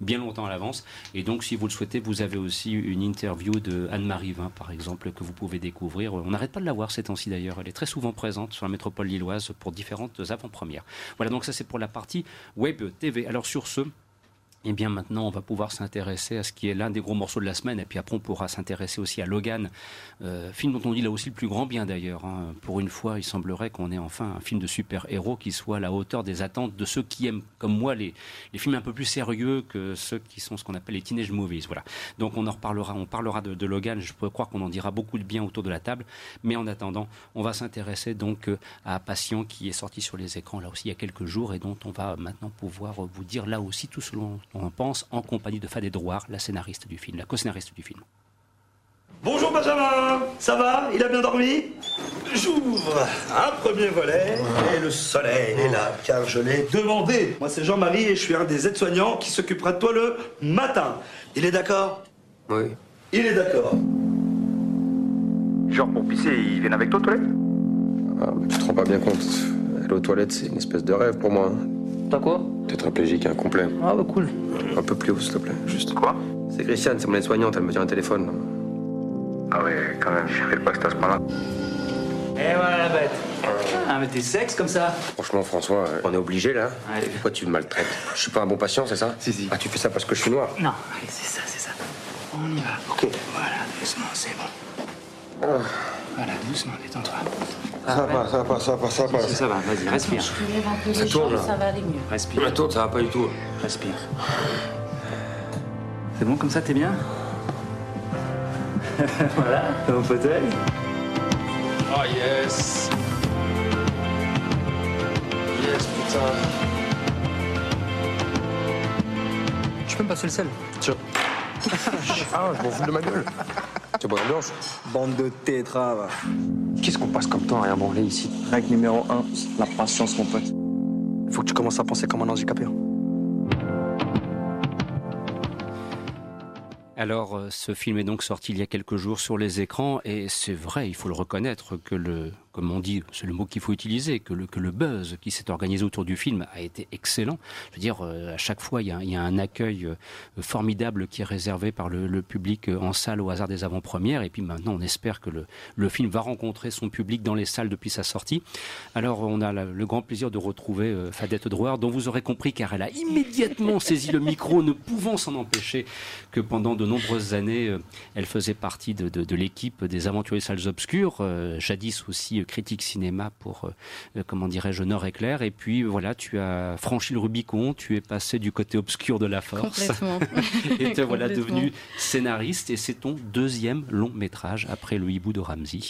bien longtemps à l'avance. Et donc, si vous le souhaitez, vous avez aussi une interview de Anne-Marie Vin, par exemple, que vous pouvez découvrir. On n'arrête pas de la voir ces temps-ci d'ailleurs. Elle est très souvent présente sur la métropole lilloise pour différentes avant-premières. Voilà, donc ça c'est pour la partie web TV. Alors sur ce, eh bien maintenant, on va pouvoir s'intéresser à ce qui est l'un des gros morceaux de la semaine. Et puis après, on pourra s'intéresser aussi à Logan, euh, film dont on dit là aussi le plus grand bien d'ailleurs. Hein. Pour une fois, il semblerait qu'on ait enfin un film de super-héros qui soit à la hauteur des attentes de ceux qui aiment, comme moi, les, films un peu plus sérieux que ceux qui sont ce qu'on appelle les teenage movies. Voilà. Donc on en reparlera, on parlera de, de Logan. Je peux croire qu'on en dira beaucoup de bien autour de la table. Mais en attendant, on va s'intéresser donc euh, à Patient qui est sorti sur les écrans là aussi il y a quelques jours et dont on va maintenant pouvoir vous dire là aussi tout ce dont on pense, en compagnie de Fadé Drouard, la scénariste du film, la co-scénariste du film. Bonjour Benjamin, ça va? Il a bien dormi? J'ouvre un premier volet et le soleil est là car je l'ai demandé. Moi c'est Jean-Marie et je suis un des aides-soignants qui s'occupera de toi le matin. Il est d'accord? Oui. Il est d'accord. Genre pour pisser, ils viennent avec toi aux toilettes? Ah, Tu te rends pas bien compte. Aller aux toilettes, c'est une espèce de rêve pour moi. T'as quoi? Tétraplégique incomplet. Ah bah cool. Un peu plus haut, s'il te plaît. Juste. Quoi? C'est Christiane, c'est mon aide-soignante, elle me tient un téléphone. Ah ouais, quand même, je fais pas que à ce point-là. Eh voilà la bête. Ah mais t'es sexe comme ça Franchement François, euh, on est obligé là. Allez. Pourquoi tu me maltraites? Je suis pas un bon patient, c'est ça? Si si. Ah tu fais ça parce que je suis noir Non, allez, c'est ça, c'est ça. On y va. Ok. Voilà, doucement, c'est bon. Ah. Voilà, doucement, détends-toi. Ça va, ça va, ça va, ça va. Ça va, vas-y, respire. Je relève un peu Ça les tourne, jambes, ça va aller mieux. Respire. La tourne, ça va pas du tout. Respire. C'est bon comme ça, t'es bien Voilà, ton fauteuil. Oh yes Yes, putain Tu peux me passer le sel? Tiens. ah, je m'en fous de ma gueule. C'est bonne ambiance. Bande de tétra, va. Qu'est-ce qu'on passe comme temps à rien branler ici Règle numéro 1, la patience, mon pote. Faut que tu commences à penser comme un handicapé. hein. Alors, euh, ce film est donc sorti il y a quelques jours sur les écrans et c'est vrai, il faut le reconnaître que le, comme on dit, c'est le mot qu'il faut utiliser, que le, buzz qui s'est organisé autour du film a été excellent. Je veux dire, euh, à chaque fois, il y a, un accueil euh, formidable qui est réservé par le, public euh, en salle au hasard des avant-premières. Et puis maintenant, on espère que le, film va rencontrer son public dans les salles depuis sa sortie. Alors, on a le grand plaisir de retrouver Fadette Drouard, dont vous aurez compris, car elle a immédiatement saisi le micro, ne pouvant s'en empêcher que pendant de nombreuses années, elle faisait partie de, l'équipe des Aventuriers Salles Obscures, jadis aussi euh, critique cinéma pour, euh, comment dirais-je, Nord Éclair. Et puis voilà, tu as franchi le Rubicon, tu es passé du côté obscur de la force. Complètement. et te voilà devenu scénariste. Et c'est ton deuxième long métrage après Le Hibou de Ramsey.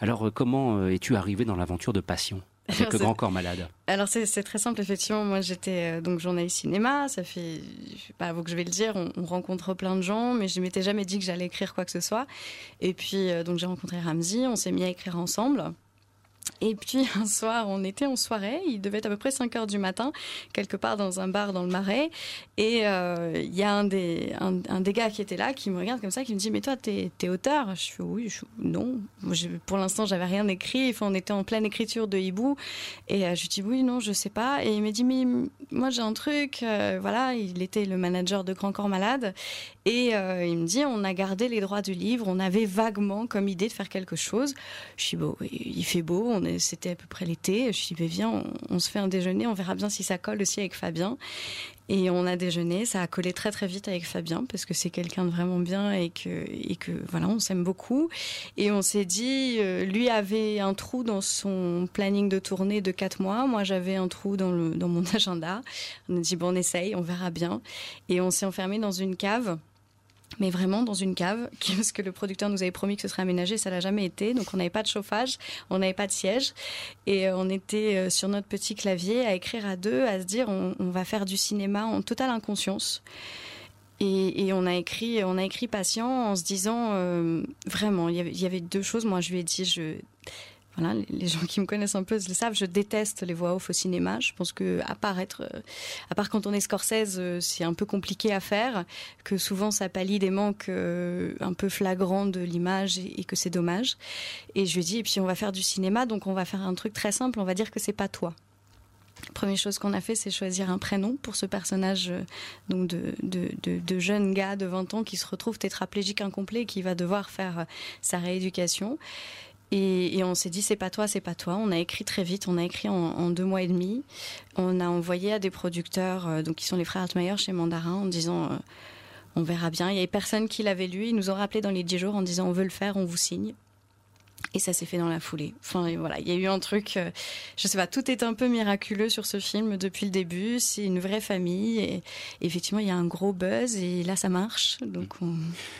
Alors, euh, comment es-tu arrivé dans l'aventure de Passion avec le grand corps malade? Alors c'est très simple effectivement. Moi j'étais euh, donc journaliste cinéma. Ça fait je sais pas vous que je vais le dire. On, on rencontre plein de gens, mais je m'étais jamais dit que j'allais écrire quoi que ce soit. Et puis euh, donc j'ai rencontré Ramsey. On s'est mis à écrire ensemble. Et puis un soir, on était en soirée, il devait être à peu près 5 heures du matin, quelque part dans un bar dans le Marais. Et euh, il y a un des, un, des gars qui était là, qui me regarde comme ça, qui me dit Mais toi, t'es es auteur Je fais Oui, non. Pour l'instant, j'avais rien écrit. Enfin, on était en pleine écriture de Hibou. Et euh, je dis Oui, non, je sais pas. Et il me dit Mais moi, j'ai un truc. euh, voilà, il était le manager de Grand Corps Malade. Et euh, il me dit On a gardé les droits du livre. On avait vaguement comme idée de faire quelque chose. Je dis Bon, il fait beau. C'était à peu près l'été. Je dis Ben, Viens, on, on se fait un déjeuner. On verra bien si ça colle aussi avec Fabien. Et on a déjeuné, ça a collé très très vite avec Fabien parce que c'est quelqu'un de vraiment bien et que et que voilà, on s'aime beaucoup. Et on s'est dit, euh, lui avait un trou dans son planning de tournée de quatre mois, moi j'avais un trou dans le dans mon agenda. On a dit bon, on essaye, on verra bien. Et on s'est enfermé dans une cave. Mais vraiment dans une cave, parce que le producteur nous avait promis que ce serait aménagé, ça l'a jamais été. Donc on n'avait pas de chauffage, on n'avait pas de siège, et euh, on était euh, sur notre petit clavier à écrire à deux, à se dire on, va faire du cinéma en totale inconscience. Et, et, on a écrit, on a écrit patient en se disant euh, vraiment, il y, avait, il y, avait, deux choses. Moi, je lui ai dit, je, voilà, les gens qui me connaissent un peu le savent, je déteste les voix off au cinéma. Je pense que à part être, à part quand on est Scorsese, c'est un peu compliqué à faire, que souvent ça pallie des manques un peu flagrants de l'image et, que c'est dommage. Et je lui dit, et puis on va faire du cinéma, donc on va faire un truc très simple, on va dire que c'est pas toi. Première chose qu'on a fait, c'est choisir un prénom pour ce personnage donc de, de, de, de, jeune gars de 20 ans qui se retrouve tétraplégique incomplet et qui va devoir faire sa rééducation. Et, on s'est dit c'est pas toi, c'est pas toi. On a écrit très vite, on a écrit en, deux mois et demi. On a envoyé à des producteurs, euh, donc qui sont les frères Altmaier chez Mandarin, en disant euh, on verra bien. Il y avait personne qui l'avait lu. Ils nous ont rappelé dans les 10 jours en disant on veut le faire, on vous signe. Et ça s'est fait dans la foulée. Enfin, voilà, il y a eu un truc, euh, je sais pas, tout est un peu miraculeux sur ce film depuis le début. C'est une vraie famille et, et, effectivement, il y a un gros buzz et là, ça marche. Donc, on...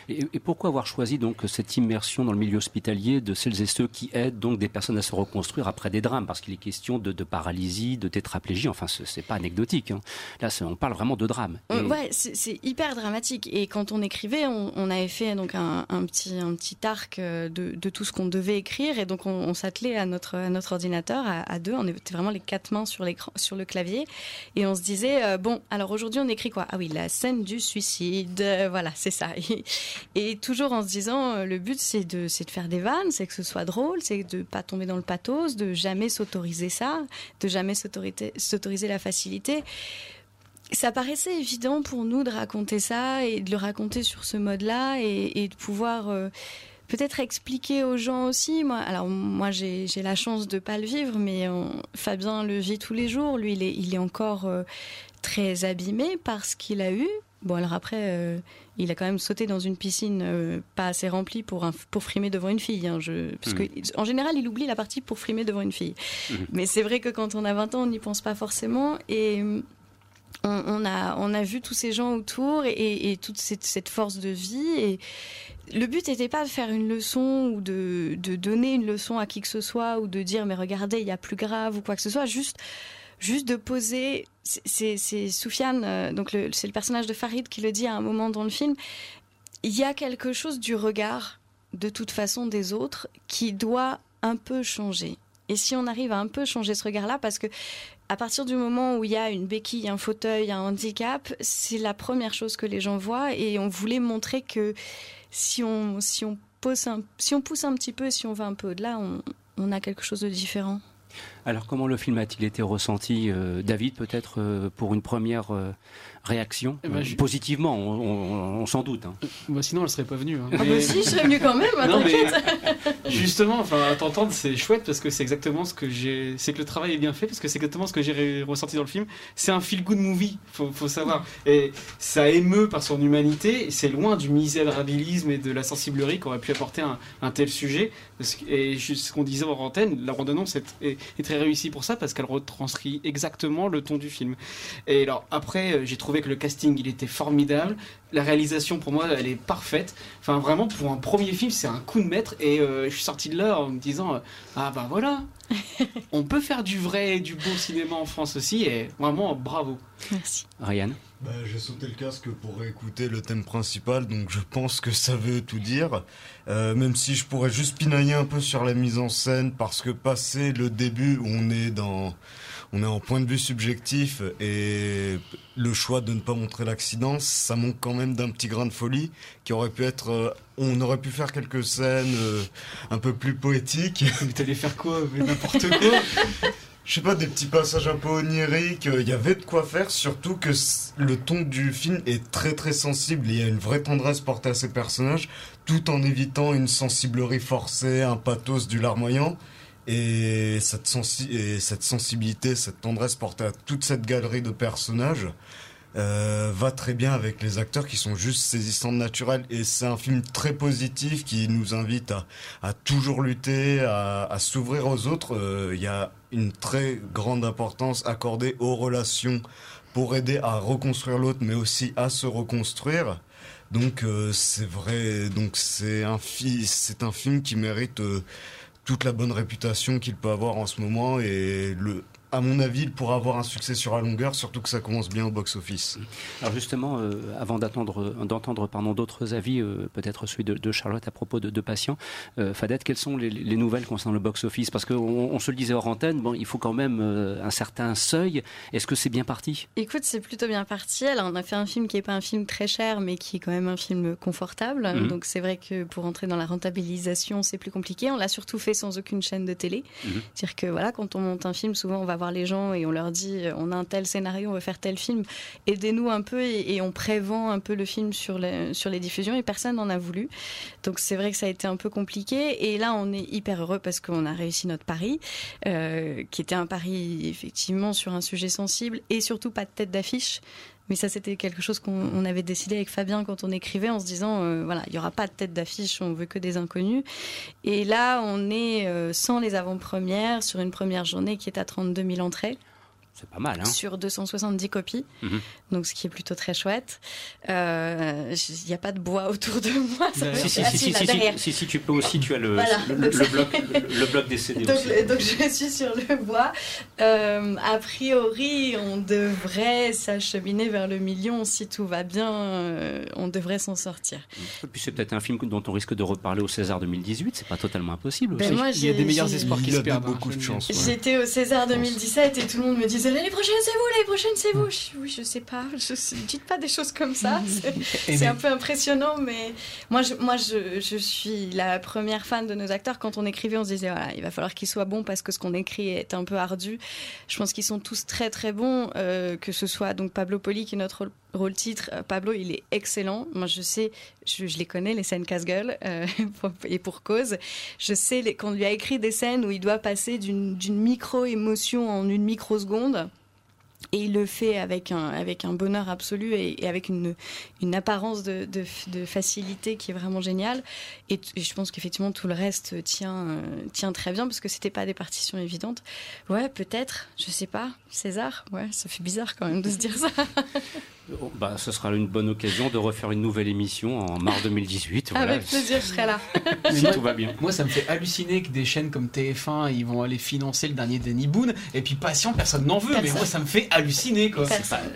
et, et, pourquoi avoir choisi donc cette immersion dans le milieu hospitalier de celles et ceux qui aident donc des personnes à se reconstruire après des drames? Parce qu'il est question de, de, paralysie, de tétraplégie. Enfin, c'est pas anecdotique. Hein. Là, on parle vraiment de drame. Et... Ouais, c'est hyper dramatique. Et quand on écrivait, on, on avait fait donc un, un, petit un petit arc de, de tout ce qu'on devait écrire et donc on, s'attelait à notre, à notre ordinateur à, deux. On était vraiment les quatre mains sur, sur le clavier et on se disait euh, bon, alors aujourd'hui on écrit quoi? Ah oui, la scène du suicide, euh, voilà, c'est ça. Et, toujours en se disant euh, le but c'est de, de faire des vannes, c'est que ce soit drôle, c'est de pas tomber dans le pathos, de jamais s'autoriser ça, de jamais s'autoriser la facilité ça paraissait évident pour nous de raconter ça et de le raconter sur ce mode-là et, et, de pouvoir peut-être expliquer aux gens aussi. Moi, alors moi j'ai la chance de pas le vivre, mais on, Fabien le vit tous les jours. Lui, il est, il est encore euh, très abîmé par ce qu'il a eu. Bon, alors après, euh, il a quand même sauté dans une piscine euh, pas assez remplie pour, un, pour frimer devant une fille. Hein, je, parce mmh. que, en général, il oublie la partie pour frimer devant une fille. Mmh. Mais c'est vrai que quand on a 20 ans, on n'y pense pas forcément. Et on, a, on a vu tous ces gens autour et, et toute cette, cette, force de vie. Et le but n'était pas de faire une leçon ou de, de, donner une leçon à qui que ce soit ou de dire mais regardez, il y a plus grave ou quoi que ce soit. Juste, juste de poser. C'est Soufiane, euh, donc c'est le personnage de Farid qui le dit à un moment dans le film. Il y a quelque chose du regard, de toute façon, des autres qui doit un peu changer. Et si on arrive à un peu changer ce regard-là, parce que à partir du moment où il y a une béquille, un fauteuil, un handicap, c'est la première chose que les gens voient et on voulait montrer que si on, si on, pousse, un, si on pousse un petit peu, si on va un peu au-delà, on, a quelque chose de différent. Alors comment le film a-t-il été ressenti, euh, David, peut-être euh, pour une première euh, réaction Eh ben, je- Positivement, on, on- on s'en doute. hein. Moi, sinon, elle serait pas venue. hein. Ah bah si, je serais venue quand même, Non, mais justement, enfin, à t'entendre, c'est chouette parce que c'est exactement ce que j'ai. C'est que le travail est bien fait parce que c'est exactement ce que j'ai ressenti dans le film. C'est un feel good movie, faut, faut savoir. Et ça émeut par son humanité. et C'est loin du misérabilisme et de la sensiblerie qu'aurait pu apporter un, un tel sujet. Et juste ce qu'on disait en antenne, la bande-annonce est, est, est très réussie pour ça parce qu'elle retranscrit exactement le ton du film. Et alors après, euh, j'ai trouvé que le casting il était formidable. La réalisation pour moi elle est parfaite. Enfin vraiment pour un premier film c'est un coup de maître et euh, je suis sorti de là en me disant euh, ah bah voilà on peut faire du vrai et du beau cinéma en France aussi et vraiment bravo. Merci. Ryan bah, J'ai sauté le casque pour écouter le thème principal, donc je pense que ça veut tout dire. Euh, même si je pourrais juste pinailler un peu sur la mise en scène, parce que passé le début où on est dans... On est en point de vue subjectif et le choix de ne pas montrer l'accident, ça manque quand même d'un petit grain de folie qui aurait pu être. euh, on aurait pu faire quelques scènes euh, un peu plus poétiques. Mais t'allais faire quoi N'importe quoi Je sais pas, des petits passages un peu oniriques, il y avait de quoi faire, surtout que le ton du film est très très sensible, il y a une vraie tendresse portée à ces personnages, tout en évitant une sensiblerie forcée, un pathos du larmoyant. Et cette, sensi et cette sensibilité, cette tendresse portée à toute cette galerie de personnages euh, va très bien avec les acteurs qui sont juste saisissants de naturel. Et c'est un film très positif qui nous invite à, toujours lutter, à, s'ouvrir aux autres. Euh, Il y a une très grande importance accordée aux relations pour aider à reconstruire l'autre, mais aussi à se reconstruire. Donc euh, c'est vrai, donc c'est un, film qui mérite toute la bonne réputation qu'il peut avoir en ce moment et le, à mon avis, il pourra avoir un succès sur la longueur, surtout que ça commence bien au box-office. Alors justement, euh, avant d'attendre, d'entendre pardon d'autres avis, euh, peut-être celui de, de Charlotte à propos de, de patients, euh, Fadette, quelles sont les, les nouvelles concernant le box-office? Parce qu'on on se le disait hors antenne, bon, il faut quand même euh, un certain seuil. Est-ce que c'est bien parti? Écoute, c'est plutôt bien parti. Alors, on a fait un film qui n'est pas un film très cher, mais qui est quand même un film confortable. Mhm. Donc, c'est vrai que pour entrer dans la rentabilisation, c'est plus compliqué. On l'a surtout fait sans aucune chaîne de télé. Mhm. C'est-à-dire que voilà, quand on monte un film, souvent on va voir les gens et on leur dit euh, on a un tel scénario, on veut faire tel film, aidez-nous un peu et, on prévend un peu le film sur les, sur les diffusions et personne n'en a voulu. Donc c'est vrai que ça a été un peu compliqué et là on est hyper heureux parce qu'on a réussi notre pari, euh, qui était un pari effectivement sur un sujet sensible et surtout pas de tête d'affiche. Mais ça, c'était quelque chose qu'on on avait décidé avec Fabien quand on écrivait en se disant, euh, voilà, il n'y aura pas de tête d'affiche, on veut que des inconnus. Et là, on est euh, sans les avant-premières sur une première journée qui est à 32 000 entrées. C'est pas mal, hein Sur 270 copies, Mhm. donc ce qui est plutôt très chouette. Euh, Il n'y a pas de bois autour de moi. ça si, me- si, si, si, là, si, derrière. si, si, tu peux aussi, tu as le, Voilà. le, le- le bloc, le, le bloc des CD donc, aussi. donc je suis sur le bois. Euh, a priori, on devrait s'acheminer vers le million si tout va bien. euh, on devrait s'en sortir. Et puis c'est peut-être un film dont on risque de reparler au César 2018, c'est pas totalement impossible Ben aussi. moi, Il y a des meilleurs espoirs qui se perdent, hein, beaucoup de chance, ouais. J'étais au César 2017 et tout le monde me disait l'année prochaine c'est vous, l'année prochaine c'est vous. Je, oui, je sais pas. Je, dites pas des choses comme ça. C'est c'est un peu impressionnant, mais moi, je, moi, je, je suis la première fan de nos acteurs. Quand on écrivait, on se disait voilà, il va falloir qu'ils soient bons parce que ce qu'on écrit est un peu ardu. Je pense qu'ils sont tous très très bons, euh, que ce soit donc Pablo Poli qui est notre rôle, titre. Euh, Pablo, il est excellent. Moi, je sais, je, les connais les scènes casse-gueule euh, et pour cause. Je sais qu'on lui a écrit des scènes où il doit passer d'une d'une micro émotion en une microseconde. Et il le fait avec un, avec un bonheur absolu et, avec une, une apparence de, de, facilité qui est vraiment géniale. Et, je pense qu'effectivement tout le reste tient, euh, tient très bien parce que c'était pas des partitions évidentes. Ouais, peut-être, je sais pas. César, ouais, ça fait bizarre quand même de se dire ça. Oh, Bah, ce sera une bonne occasion de refaire une nouvelle émission en mars 2018. Voilà. Avec plaisir, je serai là. Si moi- tout va bien. Moi, ça me fait halluciner que des chaînes comme TF1, ils vont aller financer le dernier Danny Boone, et puis Patient, personne n'en veut, mais moi, ça me fait halluciner, quoi.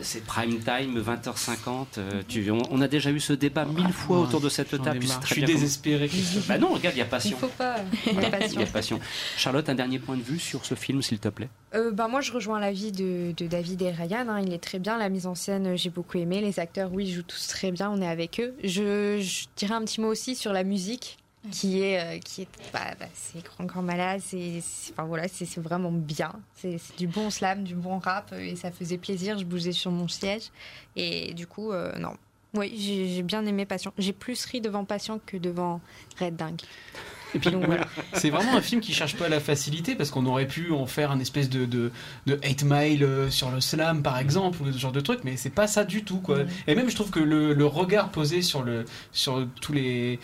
C'est prime time, 20h50. euh, tu- on, on a déjà eu ce débat mille fois moi, autour de cette table. Je suis désespéré. Bah non, regarde, il y a passion. Il faut pas. Voilà, Il y a il y a passion. Charlotte, un dernier point de vue sur ce film, s'il te plaît. Euh, bah, moi, je rejoins l'avis de, de David et Ryan. hein. Il est très bien. La mise en scène, j'ai beaucoup aimé. Les acteurs, oui, jouent tous très bien. On est avec eux. Je, je dirais un petit mot aussi sur la musique. Qui est, euh, qui est, bah, bah, c'est grand grand malade, c'est, enfin voilà, c'est, c'est vraiment bien. C'est, du bon slam, du bon rap, euh, et ça faisait plaisir. Je bougeais sur mon siège, et du coup, euh, non, oui, j'ai, j'ai bien aimé Patient. J'ai plus ri devant Patient que devant Red Dingue. Et puis Donc, voilà. C'est vraiment un film qui cherche pas la facilité parce qu'on aurait pu en faire un espèce de, de, de 8 mile euh, sur le slam par exemple ou ce genre de truc, mais c'est pas ça du tout quoi. Et même je trouve que le, le regard posé sur, le, sur tous les.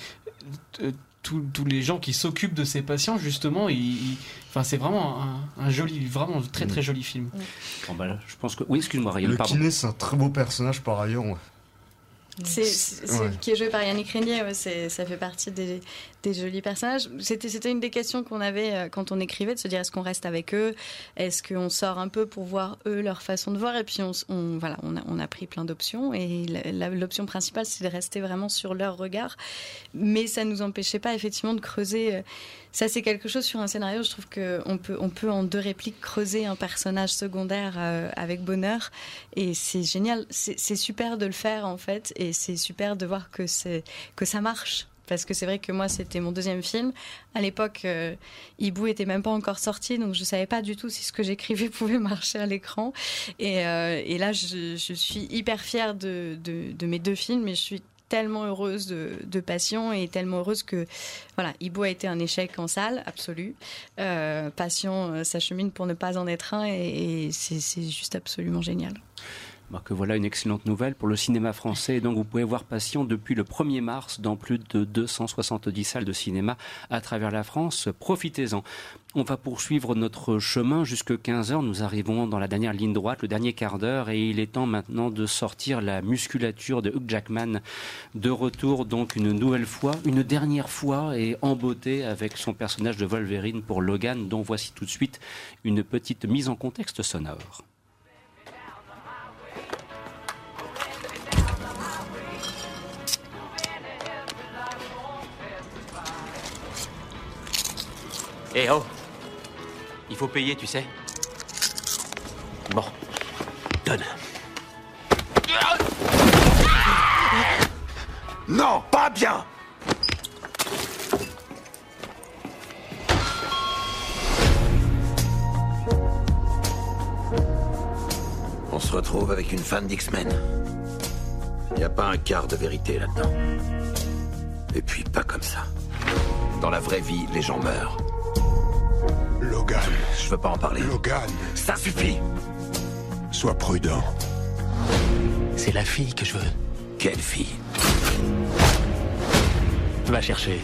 euh, tous, tous les gens qui s'occupent de ces patients justement il, il- enfin c'est vraiment un, un joli vraiment très très joli film Bon, bah, là, je pense que. Oui, excuse-moi, Ryan, Le pardon. kiné, c'est un très beau personnage par ailleurs. ouais. C'est, c'est- c'est- Ouais. qui est joué par Yannick Régnier, ouais, c'est, ça fait partie des, des jolis personnages. C'était, une des questions qu'on avait euh, quand on écrivait, de se dire est-ce qu'on reste avec eux, est-ce qu'on sort un peu pour voir eux leur façon de voir, et puis on, voilà, on a, pris plein d'options, et l'option principale c'est de rester vraiment sur leur regard, mais ça nous empêchait pas effectivement de creuser. euh, ça c'est quelque chose sur un scénario, je trouve que on peut, on peut en deux répliques creuser un personnage secondaire euh, avec bonheur, et c'est génial, c'est, c'est super de le faire en fait, et c'est super de voir que c'est que ça marche. Parce que c'est vrai que moi, c'était mon deuxième film. À l'époque, euh, Hibou était même pas encore sorti, donc je savais pas du tout si ce que j'écrivais pouvait marcher à l'écran. Et, euh, là, je, suis hyper fière de, mes deux films, et je suis tellement heureuse de, Passion et tellement heureuse que voilà, Hibou a été un échec en salle, absolu. Euh, Passion euh, s'achemine pour ne pas en être un, et, c'est juste absolument génial. Bah, que voilà une excellente nouvelle pour le cinéma français. donc vous pouvez voir Patient depuis le 1er mars dans plus de 270 salles de cinéma à travers la France. Profitez-en. On va poursuivre notre chemin jusque 15h. Nous arrivons dans la dernière ligne droite, le dernier quart d'heure, et il est temps maintenant de sortir la musculature de Hugh Jackman. De retour donc une nouvelle fois, une dernière fois, et en beauté avec son personnage de Wolverine pour Logan, dont voici tout de suite une petite mise en contexte sonore. Eh oh Il faut payer, tu sais. Bon. Donne. Non, pas bien On se retrouve avec une fan d'X-Men. Y a pas un quart de vérité là-dedans. Et puis pas comme ça. Dans la vraie vie, les gens meurent. Logan. Je veux pas en parler. Logan. Ça suffit Sois prudent. C'est la fille que je veux. Quelle fille? Va chercher.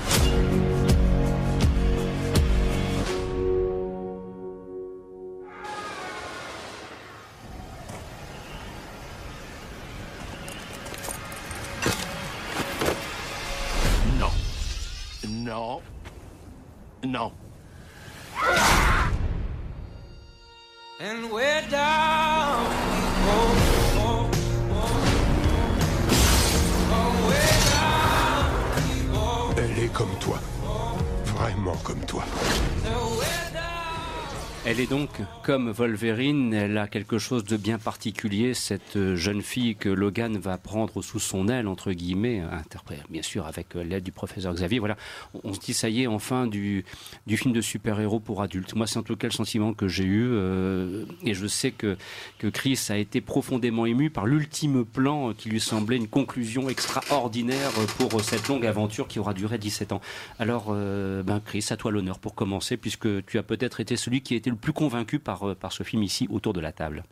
Comme Wolverine, elle a quelque chose de bien particulier, cette euh, jeune fille que Logan va prendre sous son aile, entre guillemets, interprète bien sûr avec euh, l'aide du professeur Xavier. Voilà, on, se dit ça y est, enfin du, film de super-héros pour adultes. Moi, c'est en tout cas le sentiment que j'ai eu, euh, et je sais que, que Chris a été profondément ému par l'ultime plan euh, qui lui semblait une conclusion extraordinaire pour euh, cette longue aventure qui aura duré 17 ans. Alors, euh, ben Chris, à toi l'honneur pour commencer, puisque tu as peut-être été celui qui a été le plus convaincu par, euh, par ce film ici autour de la table.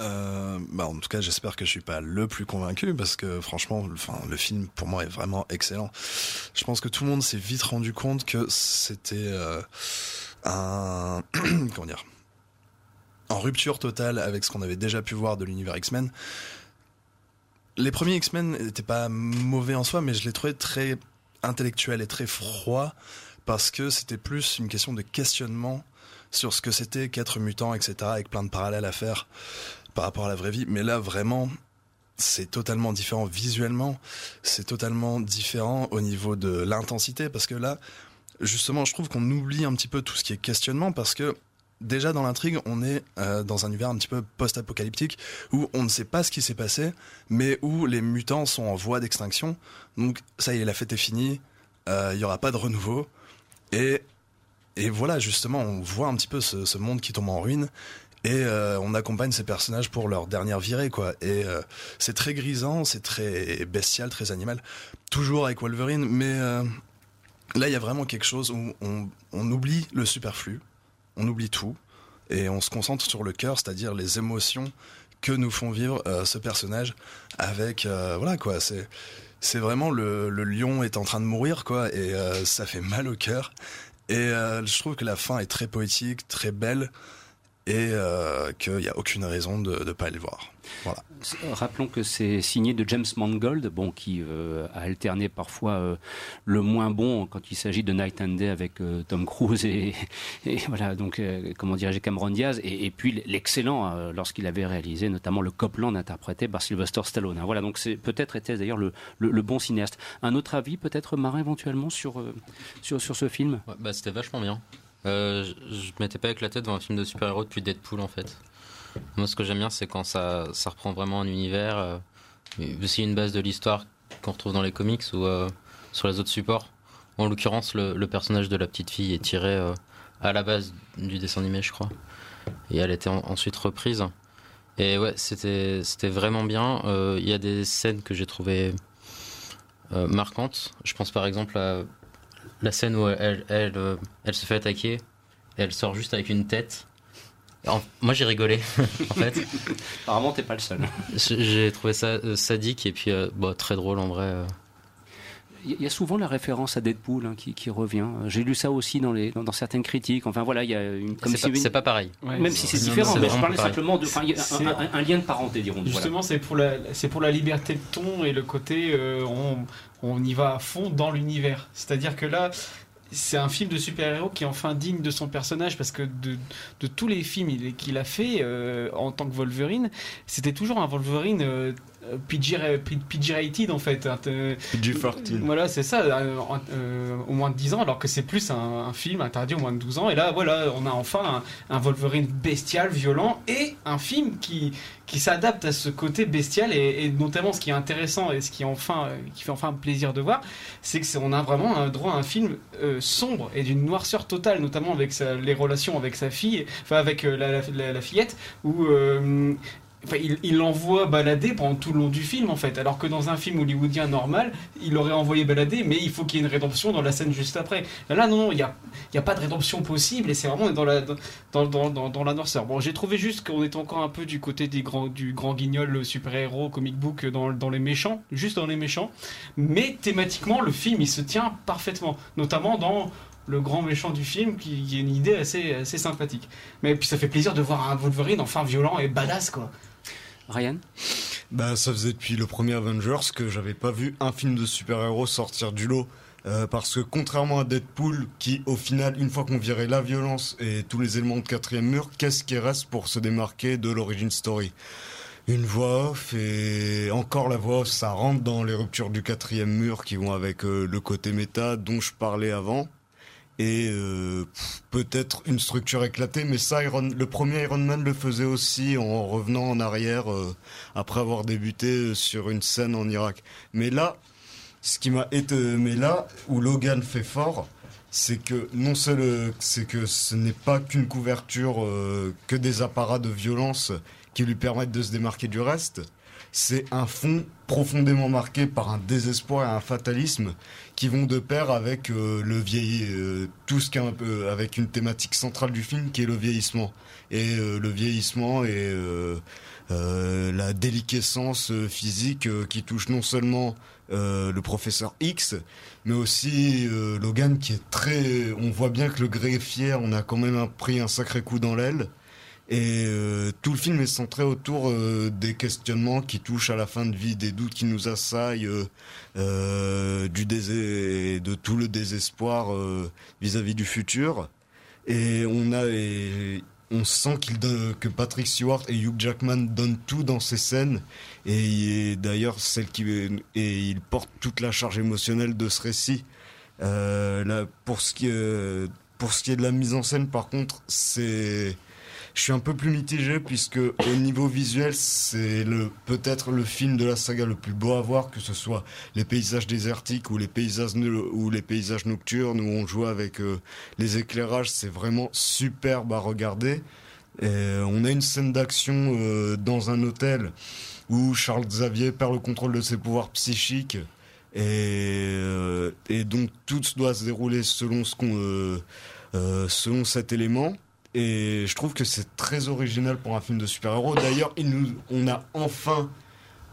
Euh, bah en tout cas, j'espère que je suis pas le plus convaincu parce que franchement, enfin, le film pour moi est vraiment excellent. Je pense que tout le monde s'est vite rendu compte que c'était euh, un comment dire en rupture totale avec ce qu'on avait déjà pu voir de l'univers X-Men. Les premiers X-Men n'étaient pas mauvais en soi, mais je les trouvais très intellectuels et très froids parce que c'était plus une question de questionnement sur ce que c'était qu'être mutant, etc., avec plein de parallèles à faire par rapport à la vraie vie. Mais là, vraiment, c'est totalement différent visuellement, c'est totalement différent au niveau de l'intensité, parce que là, justement, je trouve qu'on oublie un petit peu tout ce qui est questionnement, parce que déjà dans l'intrigue, on est euh, dans un univers un petit peu post-apocalyptique, où on ne sait pas ce qui s'est passé, mais où les mutants sont en voie d'extinction. Donc ça y est, la fête est finie, euh, il y aura pas de renouveau, et et voilà, justement, on voit un petit peu ce, monde qui tombe en ruine. Et euh, on accompagne ces personnages pour leur dernière virée, quoi. Et euh, c'est très grisant, c'est très bestial, très animal. Toujours avec Wolverine, mais euh, là, il y a vraiment quelque chose où on, oublie le superflu, on oublie tout, et on se concentre sur le cœur, c'est-à-dire les émotions que nous font vivre ce personnage avec, voilà, quoi. C'est c'est vraiment le, lion est en train de mourir, quoi, et ça fait mal au cœur. Et euh, je trouve que la fin est très poétique, très belle, et euh, qu'il n'y a aucune raison de ne pas aller le voir. Voilà. Rappelons que c'est signé de James Mangold, bon, qui euh, a alterné parfois euh, le moins bon quand il s'agit de Night and Day avec euh, Tom Cruise et, et voilà, donc euh, comment dirais-je Cameron Diaz, et, et puis l'excellent euh, lorsqu'il avait réalisé notamment le Copland interprété par Sylvester Stallone. hein. Voilà, donc c'est peut-être était d'ailleurs le, le, le bon cinéaste. Un autre avis peut-être Marin éventuellement sur euh, sur sur ce film? Ouais, bah, c'était vachement bien. Euh, je, m'étais pas éclaté devant un film de super-héros depuis Deadpool en fait. Moi, ce que j'aime bien, c'est quand ça, reprend vraiment un univers, euh, aussi une base de l'histoire qu'on retrouve dans les comics ou euh, sur les autres supports. En l'occurrence, le, personnage de la petite fille est tiré euh, à la base du dessin animé, je crois. Et elle était en- ensuite reprise. Et ouais, c'était vraiment bien. Euh, Il y a des scènes que j'ai trouvées marquantes. Je pense par exemple à la scène où elle, elle, euh, elle se fait attaquer, et elle sort juste avec une tête. En- moi j'ai rigolé en fait. Apparemment, t'es pas le seul. J'ai trouvé ça euh, sadique et puis euh, bon, très drôle en vrai. euh. Il y a souvent la référence à Deadpool hein, qui, qui revient. J'ai lu ça aussi dans, les, dans, dans certaines critiques. Enfin voilà, il y a une. C'est si- pas, pareil. Même si c'est différent, mais c'est je parlais simplement de. enfin, il y a C'est- un, un- un lien de parenté, dirons-nous. voilà. Justement, c'est pour la c'est pour la liberté de ton et le côté euh, on, on y va à fond dans l'univers. C'est-à-dire que là, c'est un film de super-héros qui est enfin digne de son personnage parce que de, de tous les films il- qu'il a fait euh, en tant que Wolverine, c'était toujours un Wolverine euh, PG, PG-rated en fait. Un- euh, PG-13. Voilà, c'est ça, euh, euh, au moins de 10 ans, alors que c'est plus un, un film interdit au moins de 12 ans. Et là, voilà, on a enfin un, un Wolverine bestial, violent, et un film qui, qui s'adapte à ce côté bestial. Et, et notamment, ce qui est intéressant et ce qui, est enfin, euh, qui fait enfin plaisir de voir, c'est que on a vraiment un droit à un film euh, sombre et d'une noirceur totale, notamment avec sa- les relations avec sa fille, enfin avec euh, la, la- la- la fillette, où euh, Enfin, il l'envoie balader pendant tout le long du film en fait, alors que dans un film hollywoodien normal, il l'aurait envoyé balader, mais il faut qu'il y ait une rédemption dans la scène juste après. Là, non, non, il n'y a, y a pas de rédemption possible et c'est vraiment dans la, dans, dans, la noirceur. Bon, j'ai trouvé juste qu'on était encore un peu du côté du grand guignol super-héros, comic book dans, dans les méchants, juste dans les méchants, mais thématiquement, le film il se tient parfaitement, notamment dans le grand méchant du film qui, qui est une idée assez, assez sympathique. Mais puis ça fait plaisir de voir un Wolverine enfin violent et badass quoi. Ryan? Bah, ça faisait depuis le premier Avengers que j'avais pas vu un film de super-héros sortir du lot. Euh, parce que contrairement à Deadpool, qui au final, une fois qu'on virait la violence et tous les éléments de quatrième mur, qu'est-ce qui reste pour se démarquer de l'origin story? Une voix off et encore la voix off, ça rentre dans les ruptures du quatrième mur qui vont avec euh, le côté méta dont je parlais avant. Et euh, peut-être une structure éclatée, mais ça, Iron- le premier Iron Man le faisait aussi en revenant en arrière euh, après avoir débuté euh, sur une scène en Irak. Mais là, ce qui m'a été, mais là où Logan fait fort, c'est que non c'est que ce n'est pas qu'une couverture, que des apparats de violence qui lui permettent de se démarquer du reste. C'est un fond profondément marqué par un désespoir et un fatalisme qui vont de pair avec euh, le vieilli, euh, tout ce qui est un peu avec une thématique centrale du film qui est le vieillissement et euh, le vieillissement et euh, la déliquescence physique qui touche non seulement le professeur X, mais aussi Logan qui est très. On voit bien que le greffier, on a quand même pris un sacré coup dans l'aile. Et euh, tout le film est centré autour euh, des questionnements qui touchent à la fin de vie, des doutes qui nous assaillent, euh, euh, du de tout le désespoir euh, vis-à-vis du futur. Et on a, et on sent qu'il que Patrick Stewart et Hugh Jackman donnent tout dans ces scènes. Et, d'ailleurs celle qui et il porte toute la charge émotionnelle de ce récit. Euh, là, pour ce qui est, pour ce qui est de la mise en scène, par contre, c'est je suis un peu plus mitigé puisque au niveau visuel, c'est le peut-être le film de la saga le plus beau à voir, que ce soit les paysages désertiques ou les paysages ou les paysages nocturnes où on joue avec euh, les éclairages, c'est vraiment superbe à regarder. Euh, on a une scène d'action euh, dans un hôtel où Charles Xavier perd le contrôle de ses pouvoirs psychiques et, euh, et donc tout doit se dérouler selon ce qu'on euh, selon cet élément. Et je trouve que c'est très original pour un film de super-héros. D'ailleurs, on a enfin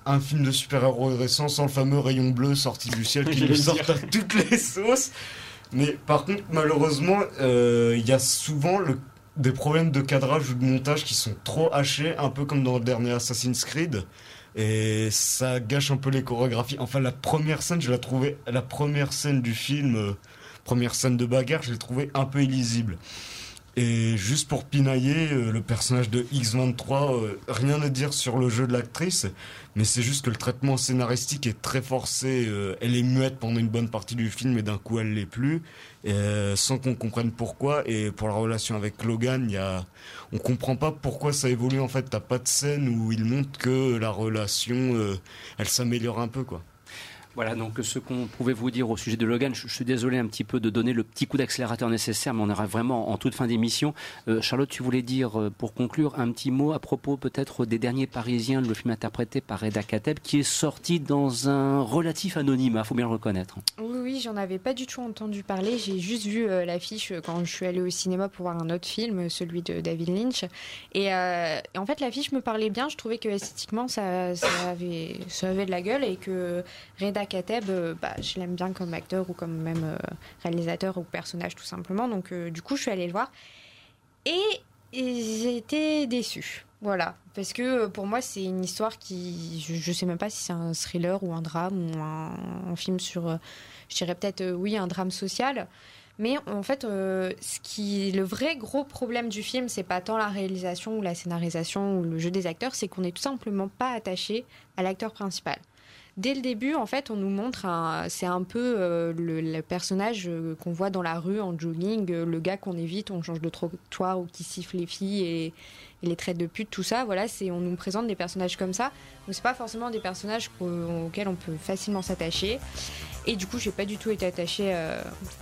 un film de super-héros récent sans le fameux rayon bleu sorti du ciel qui nous sort à toutes les sauces. Mais par contre, malheureusement, euh, il y a souvent le- des problèmes de cadrage ou de montage qui sont trop hachés, un peu comme dans le dernier Assassin's Creed. Et ça gâche un peu les chorégraphies. Enfin, la première scène, je la trouvais, la première scène du film, euh, première scène de bagarre, je l'ai trouvée un peu illisible. Et juste pour pinailler, euh, le personnage de X23, euh, rien à dire sur le jeu de l'actrice, mais c'est juste que le traitement scénaristique est très forcé. euh, elle est muette pendant une bonne partie du film et d'un coup elle l'est plus, sans qu'on comprenne pourquoi. Et pour la relation avec Logan, y a, on comprend pas pourquoi ça évolue. En fait, t'as pas de scène où il montre que la relation, elle s'améliore un peu, quoi. Voilà donc ce qu'on pouvait vous dire au sujet de Logan. Je, suis désolé un petit peu de donner le petit coup d'accélérateur nécessaire, mais on aura vraiment en toute fin d'émission. Euh, Charlotte, tu voulais dire euh, pour conclure un petit mot à propos peut-être des derniers Parisiens, le film interprété par Reda Kateb, qui est sorti dans un relatif anonymat, faut bien le reconnaître. Oui, oui, j'en avais pas du tout entendu parler. J'ai juste vu euh, l'affiche quand je suis allée au cinéma pour voir un autre film, celui de David Lynch. Et, et en fait, l'affiche me parlait bien. Je trouvais que esthétiquement, ça, ça, avait, ça avait de la gueule et que Reda Kateb, euh, bah, je l'aime bien comme acteur ou comme même euh, réalisateur ou personnage tout simplement. Donc, euh, du coup, je suis allée le voir. Et, et j'ai été déçue. Voilà, parce que pour moi c'est une histoire qui, je, je sais même pas si c'est un thriller ou un drame ou un, film sur, je dirais peut-être oui un drame social, mais en fait ce qui, le vrai gros problème du film c'est pas tant la réalisation ou la scénarisation ou le jeu des acteurs, c'est qu'on n'est tout simplement pas attaché à l'acteur principal. Dès le début, en fait, on nous montre, c'est un peu euh, le, personnage euh, qu'on voit dans la rue en jogging, euh, le gars qu'on évite, on change de trottoir ou qui siffle les filles et, les traite de pute, tout ça. Voilà, c'est on nous présente des personnages comme ça. Donc c'est pas forcément des personnages auxquels on peut facilement s'attacher. Et du coup, j'ai pas du tout été attachée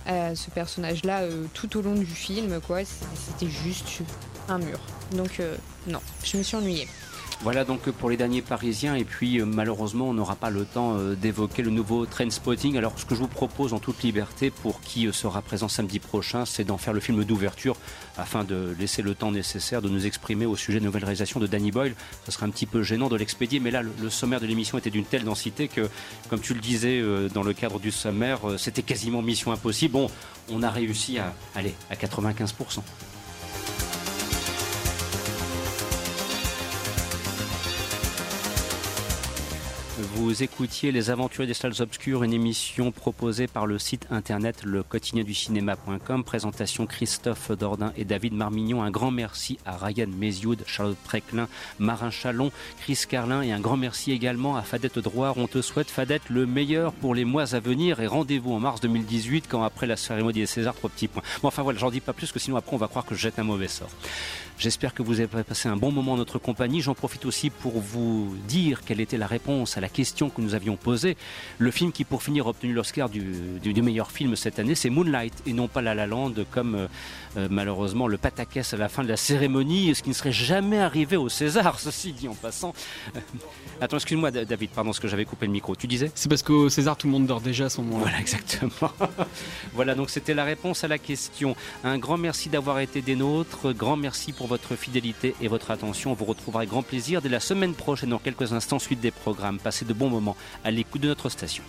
à ce personnage-là tout au long du film, quoi. C'était juste un mur. Donc non, je me suis ennuyée. Voilà donc pour les derniers Parisiens et puis euh, malheureusement on n'aura pas le temps euh, d'évoquer le nouveau Trainspotting. Alors ce que je vous propose en toute liberté pour qui euh, sera présent samedi prochain, c'est d'en faire le film d'ouverture afin de laisser le temps nécessaire de nous exprimer au sujet de nouvelle réalisation de Danny Boyle. Ce serait un petit peu gênant de l'expédier, mais là le, sommaire de l'émission était d'une telle densité que, comme tu le disais dans le cadre du sommaire, c'était quasiment mission impossible. Bon, on a réussi à aller à 95%. Vous écoutiez Les Aventures des Salles Obscures, une émission proposée par le site internet le quotidien du cinéma.com. Présentation Christophe Dordain et David Marmignon. Un grand merci à Ryan Mézioud, Charlotte Préclin, Marin Chalon, Chris Carlin et un grand merci également à Fadette Droit. On te souhaite, Fadette, le meilleur pour les mois à venir et rendez-vous en mars 2018 quand après la cérémonie des Césars, trois petits points. Bon, enfin voilà, j'en dis pas plus que sinon après on va croire que je jette un mauvais sort. J'espère que vous avez passé un bon moment en notre compagnie. J'en profite aussi pour vous dire quelle était la réponse à la question que nous avions posée. Le film qui, pour finir, a obtenu l'Oscar du, du, du meilleur film cette année, c'est Moonlight et non pas La La Land, comme euh, euh, malheureusement le pataquès à la fin de la cérémonie, ce qui ne serait jamais arrivé au César, ceci dit en passant. Euh, attends, excuse-moi, Da- David, pardon, parce que j'avais coupé le micro. Tu disais? C'est parce qu'au César, tout le monde dort déjà à son moment. Voilà, exactement. voilà, donc c'était la réponse à la question. Un grand merci d'avoir été des nôtres. Grand merci pour votre fidélité et votre attention. On vous retrouvera avec grand plaisir dès la semaine prochaine, dans quelques instants, suite des programmes. Passez de bons moments à l'écoute de notre station.